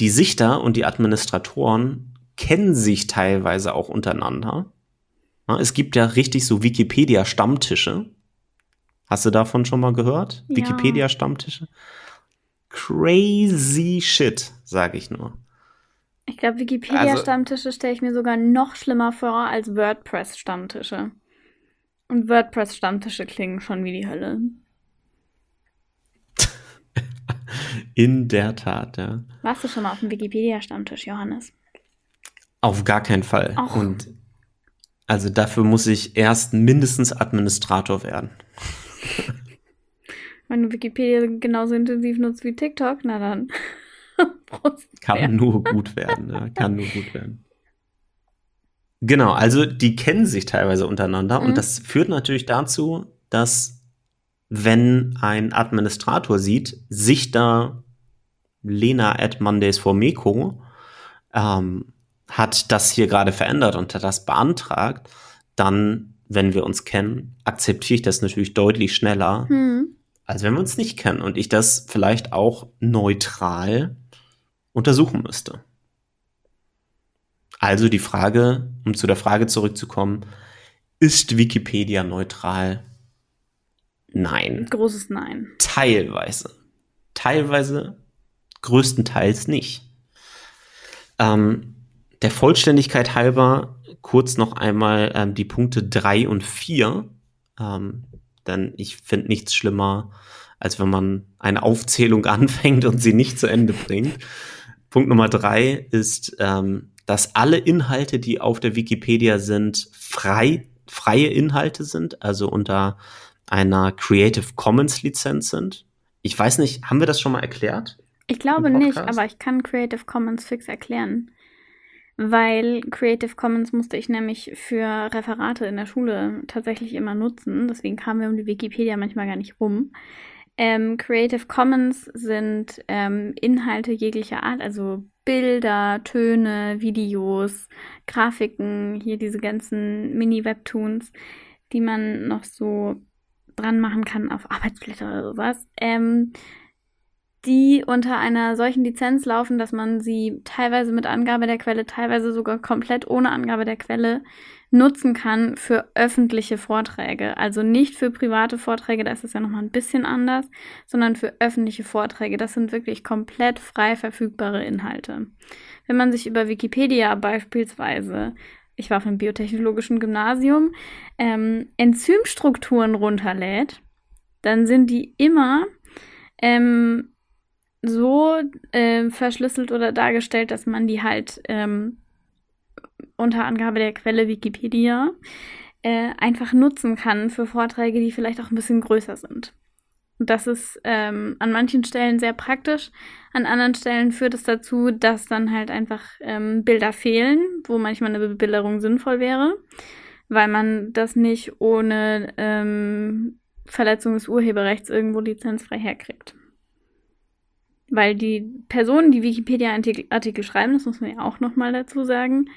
Speaker 1: die Sichter und die Administratoren kennen sich teilweise auch untereinander. Es gibt ja richtig so Wikipedia-Stammtische. Hast du davon schon mal gehört? Ja. Wikipedia-Stammtische? Crazy shit, sage ich nur.
Speaker 2: Ich glaube, Wikipedia-Stammtische also, stelle ich mir sogar noch schlimmer vor als WordPress-Stammtische. Und WordPress-Stammtische klingen schon wie die Hölle.
Speaker 1: In der Tat, ja.
Speaker 2: Warst du schon mal auf dem Wikipedia-Stammtisch, Johannes?
Speaker 1: Auf gar keinen Fall. Och. Und also dafür muss ich erst mindestens Administrator werden.
Speaker 2: Wenn du Wikipedia genauso intensiv nutzt wie TikTok, na dann.
Speaker 1: Kann nur gut werden, ja. kann nur gut werden. Genau, also die kennen sich teilweise untereinander mhm. und das führt natürlich dazu, dass wenn ein Administrator sieht, sich da Lena at Mondays for Meko ähm, hat das hier gerade verändert und hat das beantragt, dann, wenn wir uns kennen, akzeptiere ich das natürlich deutlich schneller, mhm. als wenn wir uns nicht kennen und ich das vielleicht auch neutral untersuchen müsste. Also die Frage, um zu der Frage zurückzukommen, ist Wikipedia neutral? Nein.
Speaker 2: Großes Nein.
Speaker 1: Teilweise. Teilweise, größtenteils nicht. Ähm, der Vollständigkeit halber kurz noch einmal ähm, die Punkte drei und vier, ähm, denn ich finde nichts schlimmer, als wenn man eine Aufzählung anfängt und sie nicht zu Ende bringt. Punkt Nummer drei ist, ähm, dass alle Inhalte, die auf der Wikipedia sind, frei, freie Inhalte sind, also unter einer Creative Commons Lizenz sind. Ich weiß nicht, haben wir das schon mal erklärt?
Speaker 2: Ich glaube nicht, aber ich kann Creative Commons fix erklären. Weil Creative Commons musste ich nämlich für Referate in der Schule tatsächlich immer nutzen. Deswegen kamen wir um die Wikipedia manchmal gar nicht rum. Ähm, Creative Commons sind ähm, Inhalte jeglicher Art, also Bilder, Töne, Videos, Grafiken, hier diese ganzen Mini-Webtoons, die man noch so dran machen kann auf Arbeitsblätter oder sowas, ähm, die unter einer solchen Lizenz laufen, dass man sie teilweise mit Angabe der Quelle, teilweise sogar komplett ohne Angabe der Quelle nutzen kann für öffentliche Vorträge. Also nicht für private Vorträge, da ist es ja nochmal ein bisschen anders, sondern für öffentliche Vorträge. Das sind wirklich komplett frei verfügbare Inhalte. Wenn man sich über Wikipedia beispielsweise, ich war auf einem biotechnologischen Gymnasium, ähm, Enzymstrukturen runterlädt, dann sind die immer ähm, so äh, verschlüsselt oder dargestellt, dass man die halt ähm, unter Angabe der Quelle Wikipedia äh, einfach nutzen kann für Vorträge, die vielleicht auch ein bisschen größer sind. Das ist ähm, an manchen Stellen sehr praktisch, an anderen Stellen führt es dazu, dass dann halt einfach ähm, Bilder fehlen, wo manchmal eine Bebilderung sinnvoll wäre. weil man das nicht ohne ähm, Verletzung des Urheberrechts irgendwo lizenzfrei herkriegt. Weil die Personen, die Wikipedia-Artikel schreiben, das muss man ja auch nochmal dazu sagen,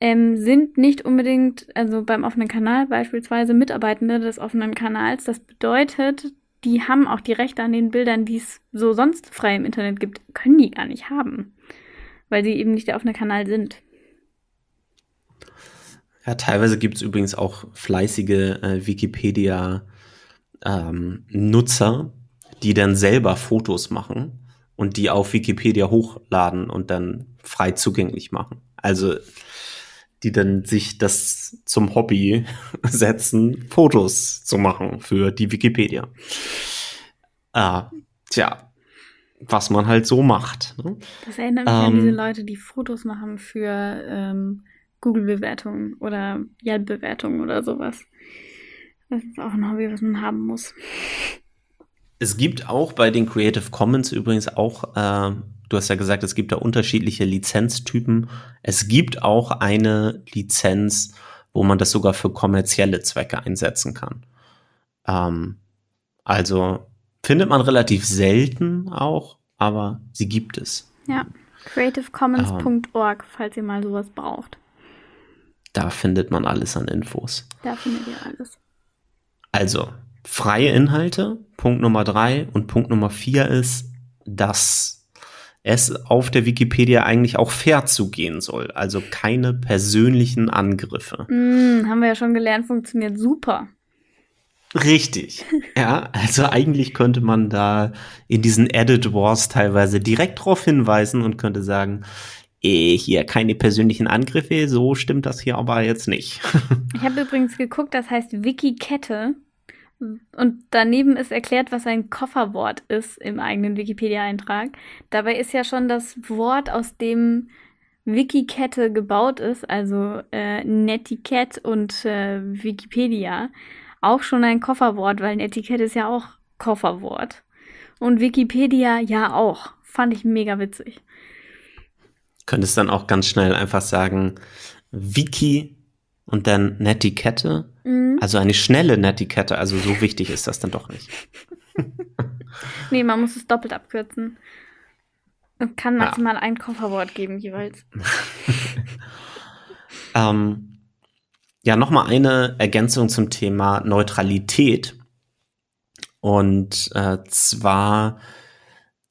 Speaker 2: ähm, sind nicht unbedingt, also beim offenen Kanal beispielsweise Mitarbeitende des offenen Kanals. Das bedeutet, die haben auch die Rechte an den Bildern, die es so sonst frei im Internet gibt, können die gar nicht haben, weil sie eben nicht der offene Kanal sind.
Speaker 1: Ja, teilweise gibt es übrigens auch fleißige äh, Wikipedia-Nutzer, ähm, die dann selber Fotos machen und die auf Wikipedia hochladen und dann frei zugänglich machen. Also die dann sich das zum Hobby setzen, Fotos zu machen für die Wikipedia. Ah, tja, was man halt so macht. Ne?
Speaker 2: Das erinnert mich ähm, an diese Leute, die Fotos machen für ähm, Google-Bewertungen oder Yelp-Bewertungen oder sowas. Das ist auch ein Hobby, was man haben muss.
Speaker 1: Es gibt auch bei den Creative Commons übrigens auch, äh, du hast ja gesagt, es gibt da unterschiedliche Lizenztypen. Es gibt auch eine Lizenz, wo man das sogar für kommerzielle Zwecke einsetzen kann. Ähm, also findet man relativ selten auch, aber sie gibt es.
Speaker 2: Ja, creativecommons.org, ähm, falls ihr mal sowas braucht.
Speaker 1: Da findet man alles an Infos.
Speaker 2: Da findet ihr alles.
Speaker 1: Also, freie Inhalte, Punkt Nummer drei. Und Punkt Nummer vier ist, dass es auf der Wikipedia eigentlich auch fair zugehen soll. Also keine persönlichen Angriffe.
Speaker 2: Mm, haben wir ja schon gelernt, funktioniert super.
Speaker 1: Richtig. Ja, also eigentlich könnte man da in diesen Edit Wars teilweise direkt darauf hinweisen und könnte sagen, eh, hier keine persönlichen Angriffe, so stimmt das hier aber jetzt nicht.
Speaker 2: ich habe übrigens geguckt, das heißt Wiki-Kette. Und daneben ist erklärt, was ein Kofferwort ist im eigenen Wikipedia-Eintrag. Dabei ist ja schon das Wort, aus dem Wiki-Kette gebaut ist, also äh, Netiquette und äh, Wikipedia, auch schon ein Kofferwort, weil Netiquette ist ja auch Kofferwort. Und Wikipedia ja auch. Fand ich mega witzig
Speaker 1: könntest dann auch ganz schnell einfach sagen, Wiki und dann Netiquette. Mhm. Also eine schnelle Netiquette. Also so wichtig ist das dann doch nicht.
Speaker 2: nee, man muss es doppelt abkürzen. Und kann maximal ja. ein Kofferwort geben jeweils.
Speaker 1: ähm, ja, nochmal eine Ergänzung zum Thema Neutralität. Und äh, zwar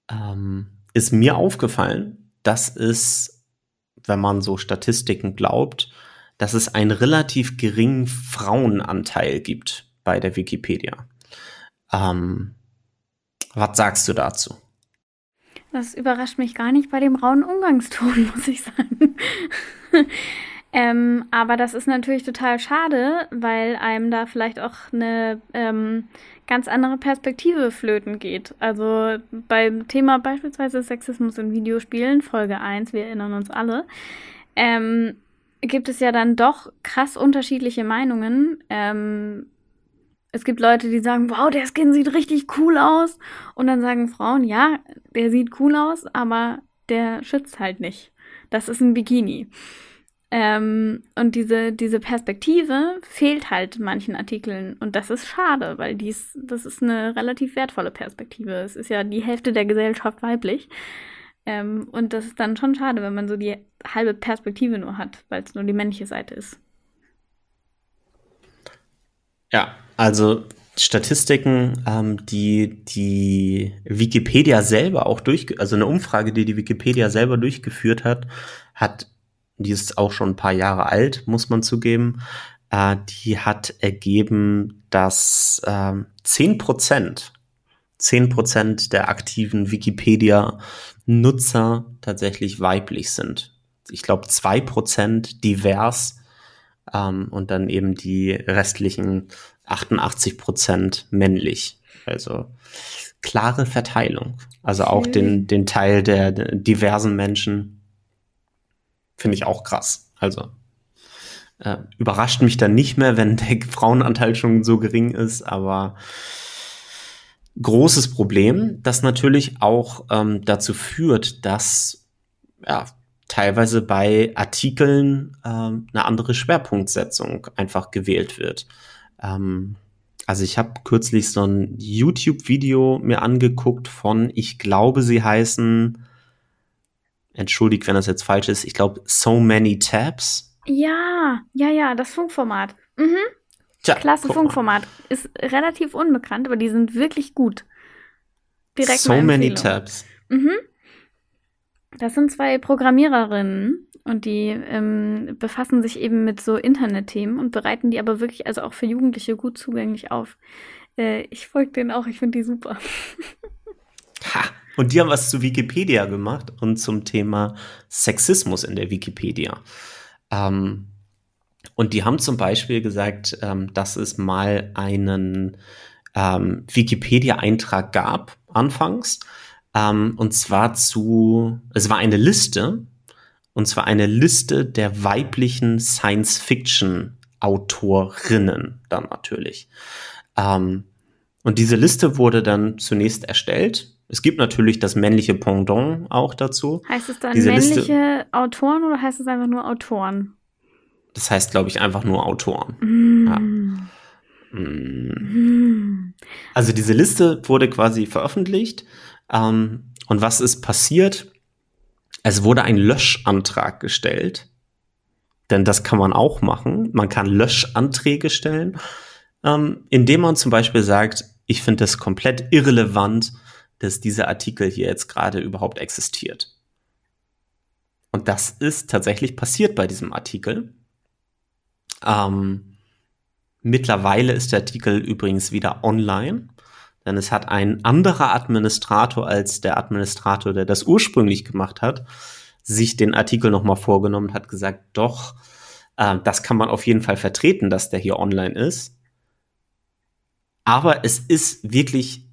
Speaker 1: ähm, ist mir aufgefallen, dass es, wenn man so Statistiken glaubt, dass es einen relativ geringen Frauenanteil gibt bei der Wikipedia. Ähm, was sagst du dazu?
Speaker 2: Das überrascht mich gar nicht bei dem rauen Umgangston, muss ich sagen. ähm, aber das ist natürlich total schade, weil einem da vielleicht auch eine ähm, ganz andere Perspektive flöten geht. Also beim Thema beispielsweise Sexismus in Videospielen, Folge 1, wir erinnern uns alle, ähm, gibt es ja dann doch krass unterschiedliche Meinungen. Ähm, es gibt Leute, die sagen, wow, der Skin sieht richtig cool aus. Und dann sagen Frauen, ja, der sieht cool aus, aber der schützt halt nicht. Das ist ein Bikini. Ähm, und diese, diese Perspektive fehlt halt manchen Artikeln. Und das ist schade, weil dies, das ist eine relativ wertvolle Perspektive. Es ist ja die Hälfte der Gesellschaft weiblich. Ähm, und das ist dann schon schade, wenn man so die halbe Perspektive nur hat, weil es nur die männliche Seite ist.
Speaker 1: Ja, also Statistiken, ähm, die die Wikipedia selber auch durch, also eine Umfrage, die die Wikipedia selber durchgeführt hat, hat die ist auch schon ein paar Jahre alt, muss man zugeben, äh, die hat ergeben, dass äh, 10 Prozent, 10 Prozent der aktiven Wikipedia-Nutzer tatsächlich weiblich sind. Ich glaube, zwei Prozent divers ähm, und dann eben die restlichen 88 Prozent männlich. Also klare Verteilung. Also auch den, den Teil der diversen Menschen Finde ich auch krass. Also äh, überrascht mich dann nicht mehr, wenn der Frauenanteil schon so gering ist, aber großes Problem, das natürlich auch ähm, dazu führt, dass ja, teilweise bei Artikeln ähm, eine andere Schwerpunktsetzung einfach gewählt wird. Ähm, also ich habe kürzlich so ein YouTube-Video mir angeguckt von, ich glaube, sie heißen, entschuldigt, wenn das jetzt falsch ist, ich glaube, So Many Tabs.
Speaker 2: Ja, ja, ja, das Funkformat. Mhm. Tja, Klasse Funkformat. Ist relativ unbekannt, aber die sind wirklich gut.
Speaker 1: Direkt so Many Tabs. Mhm.
Speaker 2: Das sind zwei Programmiererinnen und die ähm, befassen sich eben mit so Internetthemen und bereiten die aber wirklich, also auch für Jugendliche gut zugänglich auf. Äh, ich folge denen auch, ich finde die super.
Speaker 1: Ha! Und die haben was zu Wikipedia gemacht und zum Thema Sexismus in der Wikipedia. Ähm, und die haben zum Beispiel gesagt, ähm, dass es mal einen ähm, Wikipedia-Eintrag gab, anfangs, ähm, und zwar zu, es war eine Liste, und zwar eine Liste der weiblichen Science-Fiction-Autorinnen dann natürlich. Ähm, und diese Liste wurde dann zunächst erstellt. Es gibt natürlich das männliche Pendant auch dazu.
Speaker 2: Heißt es dann diese männliche Liste, Autoren oder heißt es einfach nur Autoren?
Speaker 1: Das heißt, glaube ich, einfach nur Autoren. Mm. Ja. Mm. Also diese Liste wurde quasi veröffentlicht ähm, und was ist passiert? Es wurde ein Löschantrag gestellt. Denn das kann man auch machen. Man kann Löschanträge stellen, ähm, indem man zum Beispiel sagt, ich finde es komplett irrelevant, dass dieser Artikel hier jetzt gerade überhaupt existiert. Und das ist tatsächlich passiert bei diesem Artikel. Ähm, mittlerweile ist der Artikel übrigens wieder online denn es hat ein anderer Administrator als der Administrator, der das ursprünglich gemacht hat, sich den Artikel nochmal vorgenommen, hat gesagt, doch, äh, das kann man auf jeden Fall vertreten, dass der hier online ist. Aber es ist wirklich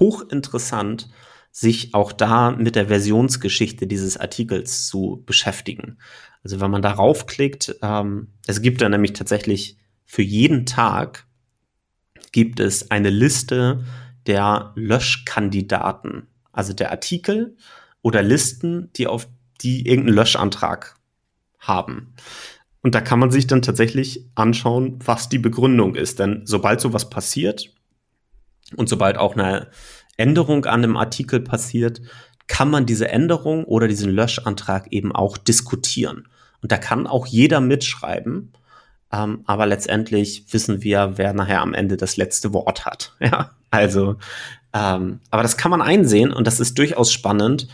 Speaker 1: hochinteressant, sich auch da mit der Versionsgeschichte dieses Artikels zu beschäftigen. Also wenn man darauf klickt, ähm, es gibt da nämlich tatsächlich für jeden Tag gibt es eine Liste der Löschkandidaten, also der Artikel oder Listen, die auf die irgendeinen Löschantrag haben. Und da kann man sich dann tatsächlich anschauen, was die Begründung ist. Denn sobald sowas passiert und sobald auch eine Änderung an einem Artikel passiert, kann man diese Änderung oder diesen Löschantrag eben auch diskutieren. Und da kann auch jeder mitschreiben. Ähm, aber letztendlich wissen wir, wer nachher am Ende das letzte Wort hat. Ja, also, ähm, aber das kann man einsehen und das ist durchaus spannend.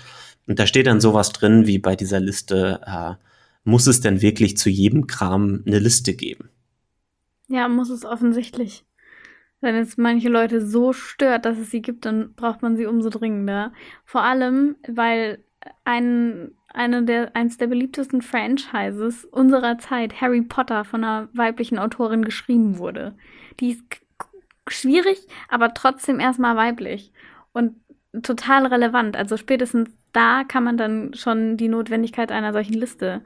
Speaker 1: Und da steht dann sowas drin wie bei dieser Liste, äh, muss es denn wirklich zu jedem Kram eine Liste geben?
Speaker 2: Ja, muss es offensichtlich. Wenn es manche Leute so stört, dass es sie gibt, dann braucht man sie umso dringender. Vor allem, weil ein, eine der, eins der beliebtesten Franchises unserer Zeit, Harry Potter, von einer weiblichen Autorin geschrieben wurde. Die ist schwierig, aber trotzdem erstmal weiblich und total relevant. Also spätestens da kann man dann schon die Notwendigkeit einer solchen Liste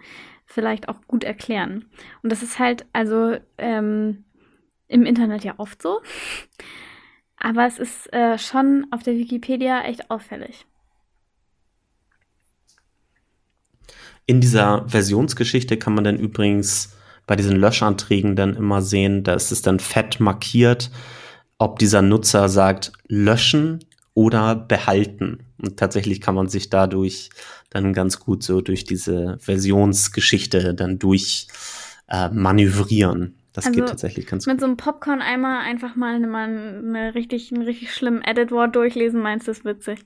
Speaker 2: vielleicht auch gut erklären. Und das ist halt also ähm, im Internet ja oft so. Aber es ist äh, schon auf der Wikipedia echt auffällig.
Speaker 1: In dieser Versionsgeschichte kann man dann übrigens bei diesen Löschanträgen dann immer sehen, da ist es dann fett markiert, ob dieser Nutzer sagt, löschen oder behalten. Und tatsächlich kann man sich dadurch dann ganz gut so durch diese Versionsgeschichte dann durch äh, manövrieren. Das also geht tatsächlich ganz
Speaker 2: mit gut. Mit so einem Popcorn-Eimer einfach mal eine, eine richtig, einen richtig schlimmen Edit-Wort durchlesen, meinst du, ist witzig?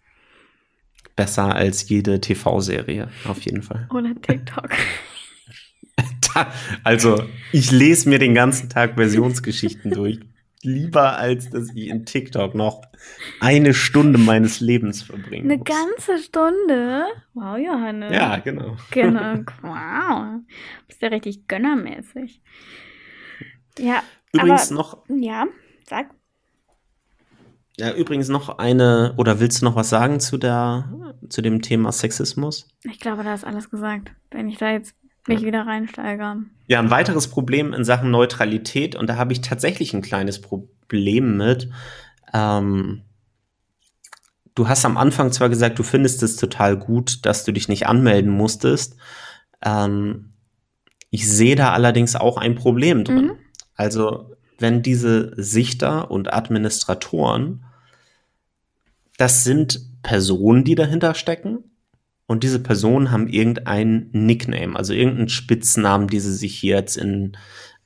Speaker 1: Besser als jede TV-Serie, auf jeden Fall.
Speaker 2: Oder TikTok.
Speaker 1: also, ich lese mir den ganzen Tag Versionsgeschichten durch lieber, als dass ich in TikTok noch eine Stunde meines Lebens verbringe.
Speaker 2: Eine muss. ganze Stunde? Wow, Johannes.
Speaker 1: Ja, genau.
Speaker 2: Genau, wow. Bist ja richtig gönnermäßig. Ja,
Speaker 1: übrigens aber, noch.
Speaker 2: Ja, sag.
Speaker 1: Ja, übrigens noch eine, oder willst du noch was sagen zu der, zu dem Thema Sexismus?
Speaker 2: Ich glaube, da ist alles gesagt. Wenn ich da jetzt mich ja. wieder reinsteigern.
Speaker 1: Ja, ein weiteres Problem in Sachen Neutralität, und da habe ich tatsächlich ein kleines Problem mit. Ähm, du hast am Anfang zwar gesagt, du findest es total gut, dass du dich nicht anmelden musstest. Ähm, ich sehe da allerdings auch ein Problem drin. Mhm. Also, wenn diese Sichter und Administratoren, das sind Personen, die dahinter stecken. Und diese Personen haben irgendein Nickname, also irgendeinen Spitznamen, die sie sich hier jetzt in,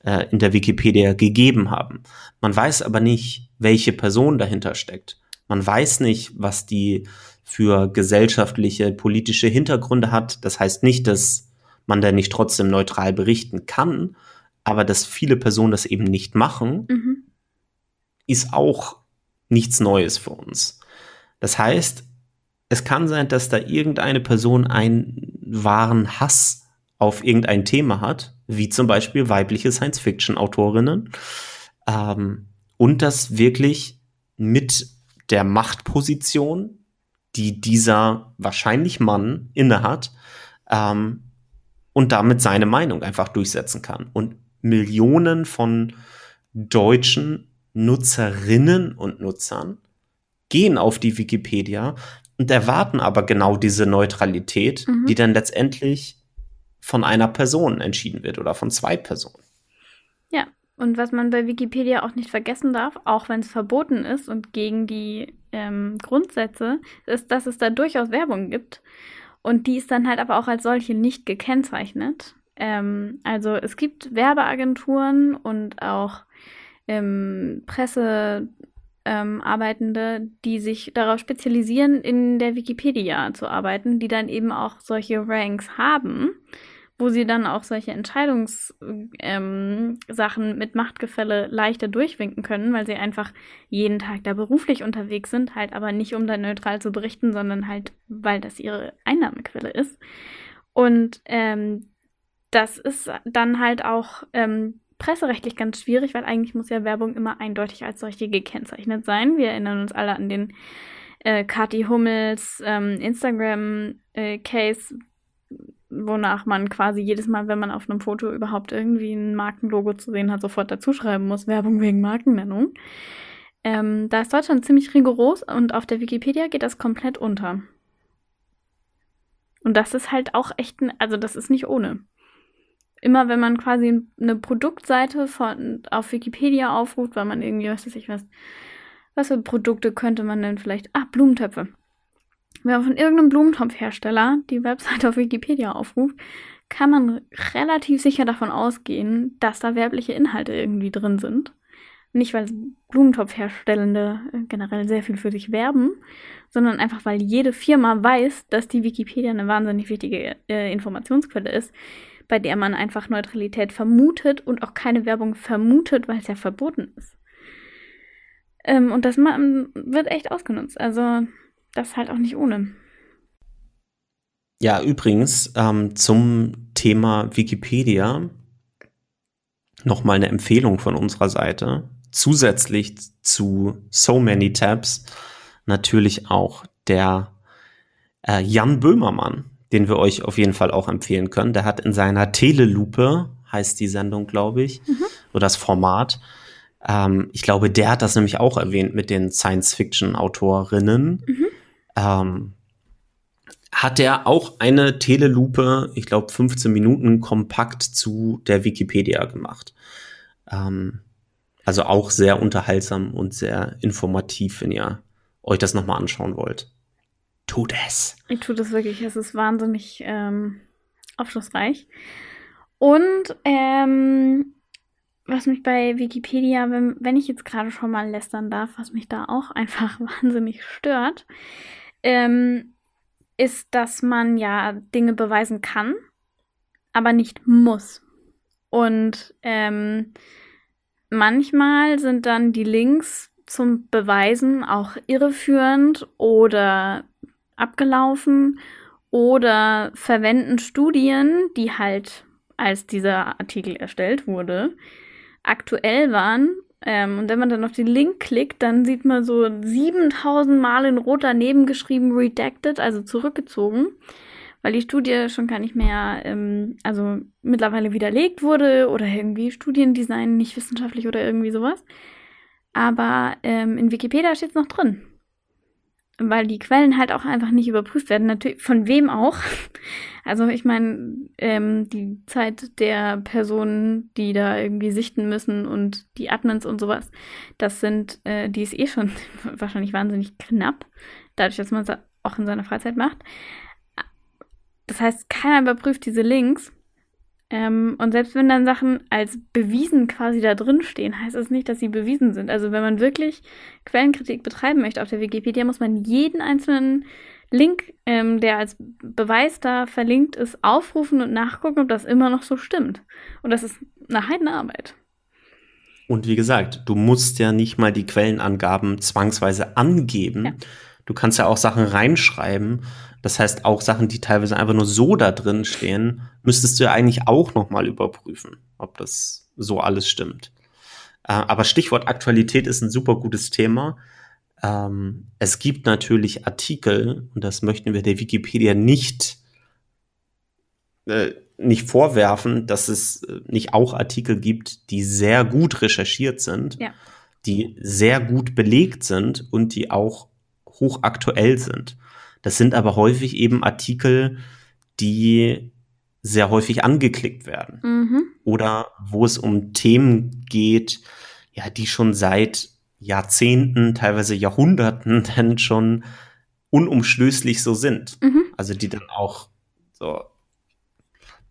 Speaker 1: äh, in der Wikipedia gegeben haben. Man weiß aber nicht, welche Person dahinter steckt. Man weiß nicht, was die für gesellschaftliche, politische Hintergründe hat. Das heißt nicht, dass man da nicht trotzdem neutral berichten kann, aber dass viele Personen das eben nicht machen, mhm. ist auch nichts Neues für uns. Das heißt, es kann sein, dass da irgendeine Person einen wahren Hass auf irgendein Thema hat, wie zum Beispiel weibliche Science-Fiction-Autorinnen, ähm, und das wirklich mit der Machtposition, die dieser wahrscheinlich Mann innehat, ähm, und damit seine Meinung einfach durchsetzen kann. Und Millionen von deutschen Nutzerinnen und Nutzern gehen auf die Wikipedia und erwarten aber genau diese Neutralität, mhm. die dann letztendlich von einer Person entschieden wird oder von zwei Personen.
Speaker 2: Ja, und was man bei Wikipedia auch nicht vergessen darf, auch wenn es verboten ist und gegen die ähm, Grundsätze, ist, dass es da durchaus Werbung gibt. Und die ist dann halt aber auch als solche nicht gekennzeichnet. Ähm, also es gibt Werbeagenturen und auch ähm, Presse ähm, die sich darauf spezialisieren, in der Wikipedia zu arbeiten, die dann eben auch solche Ranks haben, wo sie dann auch solche Entscheidungssachen ähm, mit Machtgefälle leichter durchwinken können, weil sie einfach jeden Tag da beruflich unterwegs sind, halt aber nicht um da neutral zu berichten, sondern halt, weil das ihre Einnahmequelle ist. Und ähm, das ist dann halt auch ähm, presserechtlich ganz schwierig, weil eigentlich muss ja Werbung immer eindeutig als solche gekennzeichnet sein. Wir erinnern uns alle an den äh, Kati Hummels ähm, Instagram-Case, äh, wonach man quasi jedes Mal, wenn man auf einem Foto überhaupt irgendwie ein Markenlogo zu sehen hat, sofort dazuschreiben muss, Werbung wegen Markennennung. Ähm, da ist Deutschland ziemlich rigoros und auf der Wikipedia geht das komplett unter. Und das ist halt auch echt, also das ist nicht ohne immer wenn man quasi eine Produktseite von, auf Wikipedia aufruft, weil man irgendwie, was weiß ich was, was für Produkte könnte man denn vielleicht, ah, Blumentöpfe. Wenn man von irgendeinem Blumentopfhersteller die Webseite auf Wikipedia aufruft, kann man relativ sicher davon ausgehen, dass da werbliche Inhalte irgendwie drin sind. Nicht, weil Blumentopfherstellende äh, generell sehr viel für sich werben, sondern einfach, weil jede Firma weiß, dass die Wikipedia eine wahnsinnig wichtige äh, Informationsquelle ist, bei der man einfach Neutralität vermutet und auch keine Werbung vermutet, weil es ja verboten ist. Ähm, und das wird echt ausgenutzt. Also das halt auch nicht ohne.
Speaker 1: Ja, übrigens ähm, zum Thema Wikipedia nochmal eine Empfehlung von unserer Seite. Zusätzlich zu So Many Tabs natürlich auch der äh, Jan Böhmermann, den wir euch auf jeden Fall auch empfehlen können. Der hat in seiner Telelupe, heißt die Sendung, glaube ich, mhm. oder das Format, ähm, ich glaube, der hat das nämlich auch erwähnt mit den Science-Fiction-Autorinnen. Mhm. Ähm, hat er auch eine Telelupe, ich glaube 15 Minuten kompakt zu der Wikipedia gemacht. Ähm, also auch sehr unterhaltsam und sehr informativ, wenn ihr euch das nochmal anschauen wollt tut es.
Speaker 2: Ich tue das wirklich. Es ist wahnsinnig ähm, aufschlussreich. Und ähm, was mich bei Wikipedia, wenn, wenn ich jetzt gerade schon mal lästern darf, was mich da auch einfach wahnsinnig stört, ähm, ist, dass man ja Dinge beweisen kann, aber nicht muss. Und ähm, manchmal sind dann die Links zum Beweisen auch irreführend oder abgelaufen oder verwenden Studien, die halt, als dieser Artikel erstellt wurde, aktuell waren. Ähm, und wenn man dann auf den Link klickt, dann sieht man so 7000 Mal in rot daneben geschrieben redacted, also zurückgezogen, weil die Studie schon gar nicht mehr, ähm, also mittlerweile widerlegt wurde oder irgendwie Studiendesign nicht wissenschaftlich oder irgendwie sowas. Aber ähm, in Wikipedia steht es noch drin. Weil die Quellen halt auch einfach nicht überprüft werden. Natürlich von wem auch. Also ich meine, ähm, die Zeit der Personen, die da irgendwie sichten müssen und die Admins und sowas, das sind, äh, die ist eh schon wahrscheinlich wahnsinnig knapp, dadurch, dass man es auch in seiner Freizeit macht. Das heißt, keiner überprüft diese Links. Ähm, und selbst wenn dann Sachen als bewiesen quasi da drin stehen, heißt das nicht, dass sie bewiesen sind. Also wenn man wirklich Quellenkritik betreiben möchte auf der Wikipedia, muss man jeden einzelnen Link, ähm, der als Beweis da verlinkt ist, aufrufen und nachgucken, ob das immer noch so stimmt. Und das ist eine Heidenarbeit.
Speaker 1: Und wie gesagt, du musst ja nicht mal die Quellenangaben zwangsweise angeben. Ja. Du kannst ja auch Sachen reinschreiben das heißt, auch Sachen, die teilweise einfach nur so da drin stehen, müsstest du ja eigentlich auch nochmal überprüfen, ob das so alles stimmt. Äh, aber Stichwort Aktualität ist ein super gutes Thema. Ähm, es gibt natürlich Artikel, und das möchten wir der Wikipedia nicht, äh, nicht vorwerfen, dass es äh, nicht auch Artikel gibt, die sehr gut recherchiert sind, ja. die sehr gut belegt sind und die auch hochaktuell sind. Das sind aber häufig eben Artikel, die sehr häufig angeklickt werden. Mhm. Oder wo es um Themen geht, ja, die schon seit Jahrzehnten, teilweise Jahrhunderten dann schon unumschlüssig so sind. Mhm. Also die dann auch so,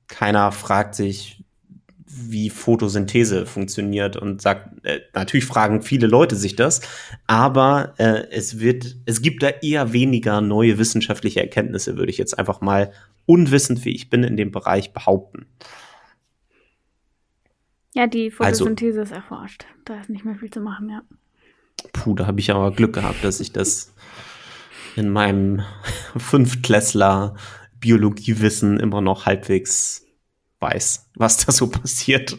Speaker 1: keiner fragt sich, wie Photosynthese funktioniert und sagt, äh, natürlich fragen viele Leute sich das, aber äh, es wird, es gibt da eher weniger neue wissenschaftliche Erkenntnisse, würde ich jetzt einfach mal unwissend, wie ich bin, in dem Bereich behaupten.
Speaker 2: Ja, die also Photosynthese also, ist erforscht. Da ist nicht mehr viel zu machen, ja.
Speaker 1: Puh, da habe ich aber Glück gehabt, dass ich das in meinem Fünftklässler Biologiewissen immer noch halbwegs weiß, was da so passiert.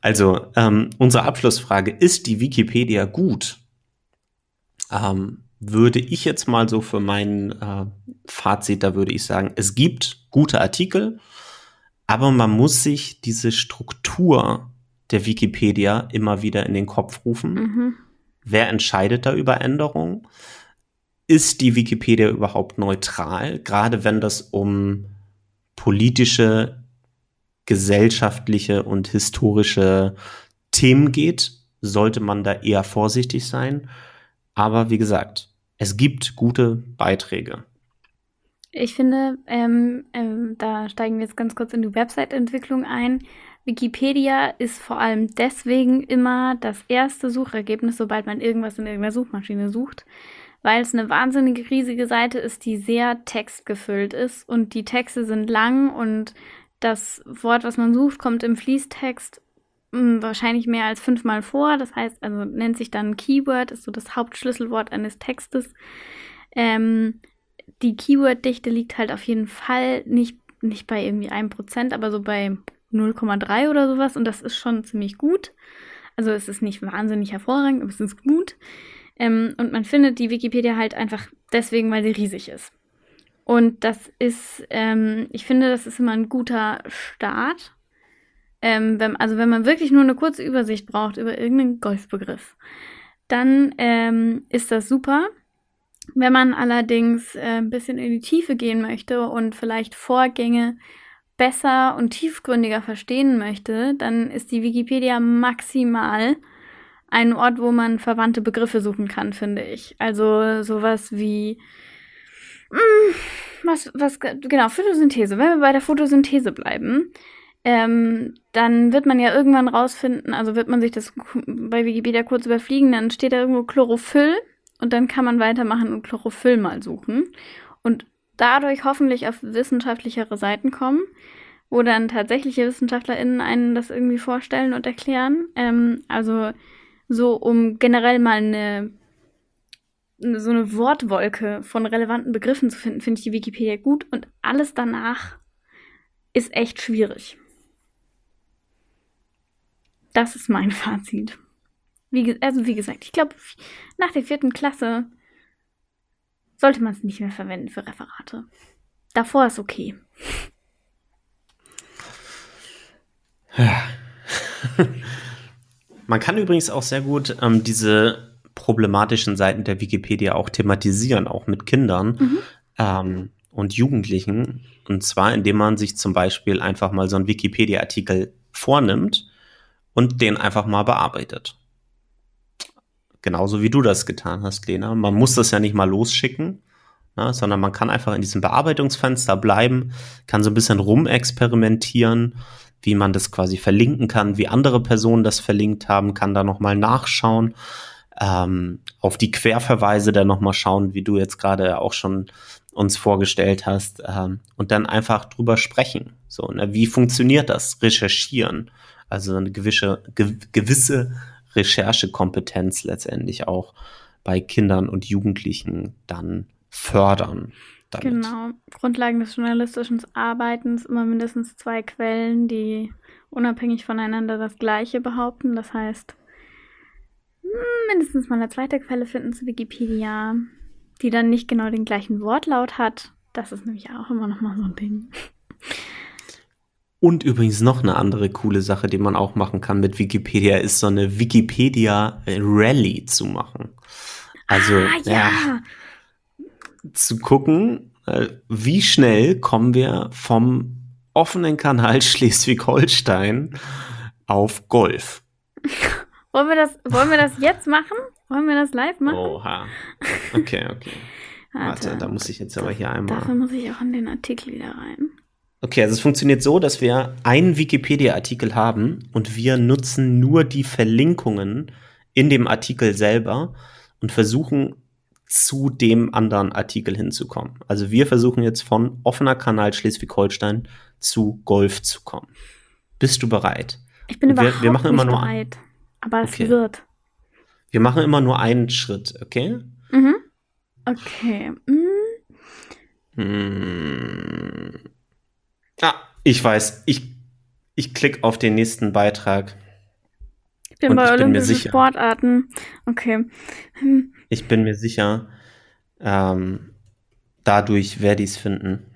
Speaker 1: Also, ähm, unsere Abschlussfrage, ist die Wikipedia gut? Ähm, würde ich jetzt mal so für mein äh, Fazit, da würde ich sagen, es gibt gute Artikel, aber man muss sich diese Struktur der Wikipedia immer wieder in den Kopf rufen. Mhm. Wer entscheidet da über Änderungen? Ist die Wikipedia überhaupt neutral? Gerade wenn das um politische, gesellschaftliche und historische Themen geht, sollte man da eher vorsichtig sein. Aber wie gesagt, es gibt gute Beiträge.
Speaker 2: Ich finde, ähm, ähm, da steigen wir jetzt ganz kurz in die Website-Entwicklung ein. Wikipedia ist vor allem deswegen immer das erste Suchergebnis, sobald man irgendwas in irgendeiner Suchmaschine sucht weil es eine wahnsinnige riesige Seite ist, die sehr textgefüllt ist und die Texte sind lang und das Wort, was man sucht, kommt im Fließtext hm, wahrscheinlich mehr als fünfmal vor. Das heißt, also nennt sich dann Keyword, ist so das Hauptschlüsselwort eines Textes. Ähm, die Keyword-Dichte liegt halt auf jeden Fall nicht, nicht bei irgendwie einem Prozent, aber so bei 0,3 oder sowas und das ist schon ziemlich gut. Also es ist nicht wahnsinnig hervorragend, aber es ist gut. Ähm, und man findet die Wikipedia halt einfach deswegen, weil sie riesig ist. Und das ist, ähm, ich finde, das ist immer ein guter Start. Ähm, wenn, also wenn man wirklich nur eine kurze Übersicht braucht über irgendeinen Golfbegriff, dann ähm, ist das super. Wenn man allerdings äh, ein bisschen in die Tiefe gehen möchte und vielleicht Vorgänge besser und tiefgründiger verstehen möchte, dann ist die Wikipedia maximal ein Ort, wo man verwandte Begriffe suchen kann, finde ich. Also sowas wie mh, hm, was, was, genau, Photosynthese. Wenn wir bei der Photosynthese bleiben, ähm, dann wird man ja irgendwann rausfinden, also wird man sich das bei Wikipedia kurz überfliegen, dann steht da irgendwo Chlorophyll und dann kann man weitermachen und Chlorophyll mal suchen und dadurch hoffentlich auf wissenschaftlichere Seiten kommen, wo dann tatsächliche WissenschaftlerInnen einen das irgendwie vorstellen und erklären. Ähm, also so um generell mal eine so eine Wortwolke von relevanten Begriffen zu finden, finde ich die Wikipedia gut und alles danach ist echt schwierig. Das ist mein Fazit. Wie, also wie gesagt, ich glaube, nach der vierten Klasse sollte man es nicht mehr verwenden für Referate. Davor ist okay.
Speaker 1: Ja. Man kann übrigens auch sehr gut ähm, diese problematischen Seiten der Wikipedia auch thematisieren, auch mit Kindern mhm. ähm, und Jugendlichen. Und zwar, indem man sich zum Beispiel einfach mal so einen Wikipedia-Artikel vornimmt und den einfach mal bearbeitet. Genauso wie du das getan hast, Lena. Man muss das ja nicht mal losschicken, ne, sondern man kann einfach in diesem Bearbeitungsfenster bleiben, kann so ein bisschen rumexperimentieren, wie man das quasi verlinken kann, wie andere Personen das verlinkt haben, kann da nochmal nachschauen, ähm, auf die Querverweise dann nochmal schauen, wie du jetzt gerade auch schon uns vorgestellt hast, ähm, und dann einfach drüber sprechen. So, ne, wie funktioniert das? Recherchieren. Also eine gewisse, ge gewisse Recherchekompetenz letztendlich auch bei Kindern und Jugendlichen dann fördern.
Speaker 2: Damit. Genau. Grundlagen des journalistischen Arbeitens immer mindestens zwei Quellen, die unabhängig voneinander das Gleiche behaupten. Das heißt, hm, mindestens mal eine zweite Quelle finden zu Wikipedia, die dann nicht genau den gleichen Wortlaut hat. Das ist nämlich auch immer noch mal so ein Ding.
Speaker 1: Und übrigens noch eine andere coole Sache, die man auch machen kann mit Wikipedia, ist so eine Wikipedia Rally zu machen. Also ah, ja. ja. Zu gucken, äh, wie schnell kommen wir vom offenen Kanal Schleswig-Holstein auf Golf.
Speaker 2: wollen wir das, wollen wir das jetzt machen? Wollen wir das live machen?
Speaker 1: Oha. Okay, okay. Warte, Warte da muss ich jetzt aber hier einmal.
Speaker 2: Dafür muss ich auch in den Artikel wieder rein.
Speaker 1: Okay, also es funktioniert so, dass wir einen Wikipedia-Artikel haben und wir nutzen nur die Verlinkungen in dem Artikel selber und versuchen zu dem anderen Artikel hinzukommen. Also wir versuchen jetzt von offener Kanal Schleswig-Holstein zu Golf zu kommen. Bist du bereit?
Speaker 2: Ich bin wir, überhaupt wir machen immer nicht nur bereit, aber es okay. wird.
Speaker 1: Wir machen immer nur einen Schritt, okay?
Speaker 2: Mhm. Okay. Mhm.
Speaker 1: Hm. Ah, ich weiß. Ich, ich klicke auf den nächsten Beitrag.
Speaker 2: Ich bin bei ich Olympischen Sportarten. Okay.
Speaker 1: Hm. Ich bin mir sicher, ähm, dadurch werde ich es finden.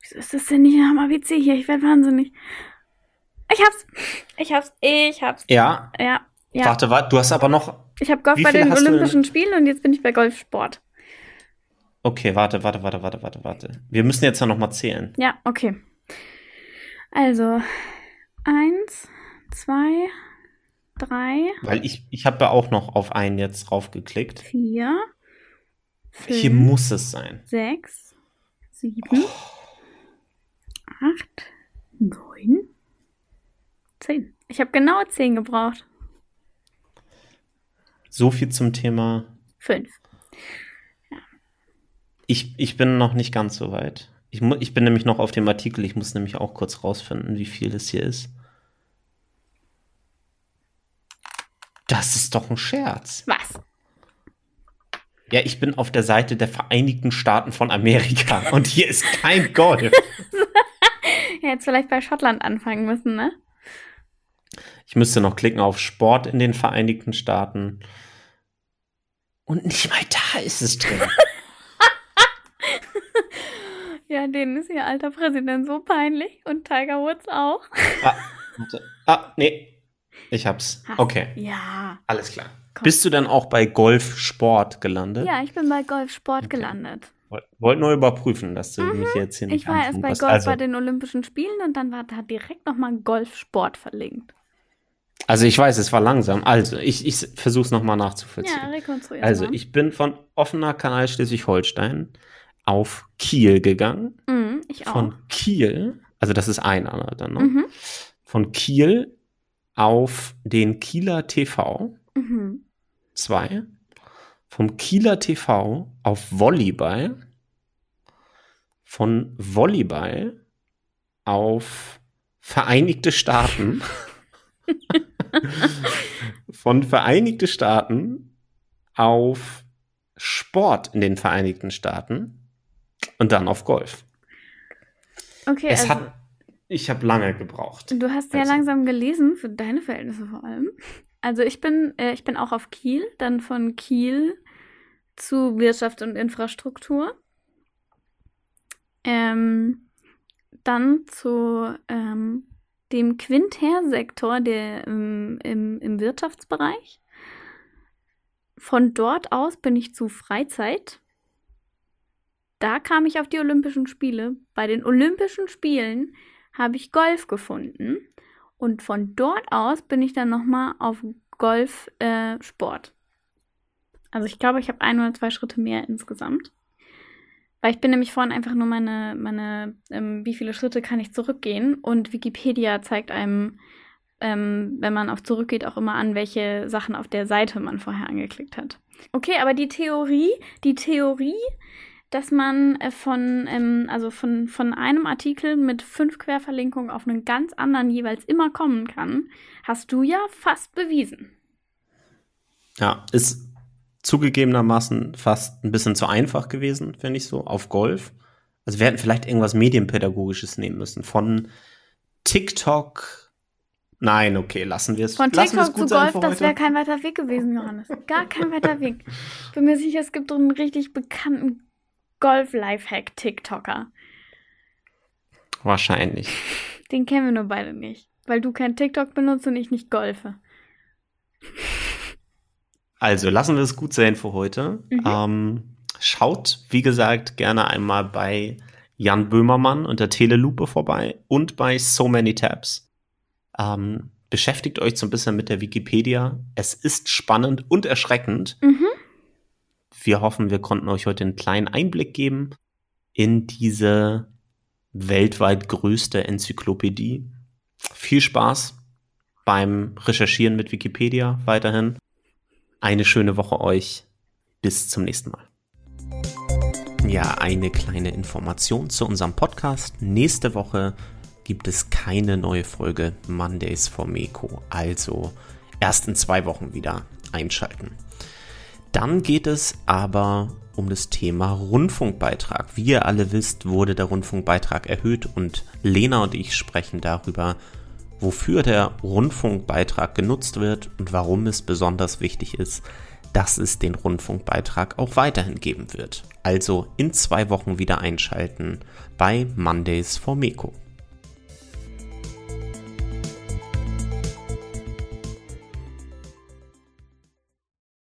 Speaker 2: Wieso ist das denn nicht Hammer WC hier? Ich werde wahnsinnig. Ich hab's. Ich hab's. Ich hab's.
Speaker 1: Ja.
Speaker 2: Ja. ja.
Speaker 1: Warte, warte, du hast aber noch.
Speaker 2: Ich habe Golf bei den Olympischen Spielen und jetzt bin ich bei Golfsport.
Speaker 1: Okay, warte, warte, warte, warte, warte, warte. Wir müssen jetzt ja noch mal zählen.
Speaker 2: Ja, okay. Also, eins, zwei, drei.
Speaker 1: Weil ich, ich habe ja auch noch auf einen jetzt draufgeklickt.
Speaker 2: Vier. Fünf,
Speaker 1: Hier muss es sein.
Speaker 2: Sechs, sieben, oh. acht, neun, zehn. Ich habe genau zehn gebraucht.
Speaker 1: So viel zum Thema.
Speaker 2: Fünf.
Speaker 1: Ich, ich bin noch nicht ganz so weit. Ich, ich bin nämlich noch auf dem Artikel. Ich muss nämlich auch kurz rausfinden, wie viel es hier ist. Das ist doch ein Scherz.
Speaker 2: Was?
Speaker 1: Ja, ich bin auf der Seite der Vereinigten Staaten von Amerika und hier ist kein Golf.
Speaker 2: ja, jetzt vielleicht bei Schottland anfangen müssen, ne?
Speaker 1: Ich müsste noch klicken auf Sport in den Vereinigten Staaten. Und nicht mal da ist es drin.
Speaker 2: Ja, denen ist ihr alter Präsident so peinlich und Tiger Woods auch.
Speaker 1: Ah, ah nee. Ich hab's. Hast, okay.
Speaker 2: Ja.
Speaker 1: Alles klar. Komm. Bist du dann auch bei Golfsport gelandet?
Speaker 2: Ja, ich bin bei Golfsport okay. gelandet.
Speaker 1: Wollte nur überprüfen, dass du mhm. mich jetzt hier nicht
Speaker 2: Ich war erst bei Golf also, bei den Olympischen Spielen und dann war da direkt nochmal Golfsport verlinkt.
Speaker 1: Also ich weiß, es war langsam. Also, ich, ich versuche es nochmal nachzuvollziehen.
Speaker 2: Ja, rekonstruieren.
Speaker 1: Also, ich bin von offener Kanal Schleswig-Holstein auf Kiel gegangen.
Speaker 2: Mhm, ich auch.
Speaker 1: Von Kiel, also das ist einer dann, ne? Mhm. Von Kiel auf den Kieler TV. Mhm. Zwei. Vom Kieler TV auf Volleyball. Von Volleyball auf Vereinigte Staaten. Von Vereinigte Staaten auf Sport in den Vereinigten Staaten und dann auf Golf.
Speaker 2: Okay.
Speaker 1: Es also, hat, ich habe lange gebraucht.
Speaker 2: Du hast sehr also. langsam gelesen, für deine Verhältnisse vor allem. Also ich bin, äh, ich bin auch auf Kiel, dann von Kiel zu Wirtschaft und Infrastruktur. Ähm, dann zu ähm, dem Quinter-Sektor der, im, im, im Wirtschaftsbereich. Von dort aus bin ich zu Freizeit. Da kam ich auf die Olympischen Spiele. Bei den Olympischen Spielen habe ich Golf gefunden. Und von dort aus bin ich dann nochmal auf Golfsport. Äh, also ich glaube, ich habe ein oder zwei Schritte mehr insgesamt. Weil ich bin nämlich vorhin einfach nur meine, meine, ähm, wie viele Schritte kann ich zurückgehen? Und Wikipedia zeigt einem, ähm, wenn man auf zurückgeht, auch immer an, welche Sachen auf der Seite man vorher angeklickt hat. Okay, aber die Theorie, die Theorie, dass man äh, von, ähm, also von, von einem Artikel mit fünf Querverlinkungen auf einen ganz anderen jeweils immer kommen kann, hast du ja fast bewiesen.
Speaker 1: Ja, ist zugegebenermaßen fast ein bisschen zu einfach gewesen, finde ich so, auf Golf. Also wir hätten vielleicht irgendwas Medienpädagogisches nehmen müssen. Von TikTok. Nein, okay, lassen wir es.
Speaker 2: Von TikTok zu Golf, das wäre kein weiter Weg gewesen, Johannes. Gar kein weiter Weg. Ich bin mir sicher, es gibt einen richtig bekannten Golf-Lifehack-TikToker.
Speaker 1: Wahrscheinlich.
Speaker 2: Den kennen wir nur beide nicht. Weil du kein TikTok benutzt und ich nicht golfe.
Speaker 1: Also lassen wir es gut sein für heute. Mhm. Ähm, schaut, wie gesagt, gerne einmal bei Jan Böhmermann und der Telelupe vorbei und bei So Many Tabs. Ähm, beschäftigt euch so ein bisschen mit der Wikipedia. Es ist spannend und erschreckend. Mhm. Wir hoffen, wir konnten euch heute einen kleinen Einblick geben in diese weltweit größte Enzyklopädie. Viel Spaß beim Recherchieren mit Wikipedia weiterhin. Eine schöne Woche euch. Bis zum nächsten Mal. Ja, eine kleine Information zu unserem Podcast. Nächste Woche gibt es keine neue Folge Mondays for Meko. Also erst in zwei Wochen wieder einschalten. Dann geht es aber um das Thema Rundfunkbeitrag. Wie ihr alle wisst, wurde der Rundfunkbeitrag erhöht und Lena und ich sprechen darüber, wofür der Rundfunkbeitrag genutzt wird und warum es besonders wichtig ist, dass es den Rundfunkbeitrag auch weiterhin geben wird. Also in zwei Wochen wieder einschalten bei Mondays for Meko.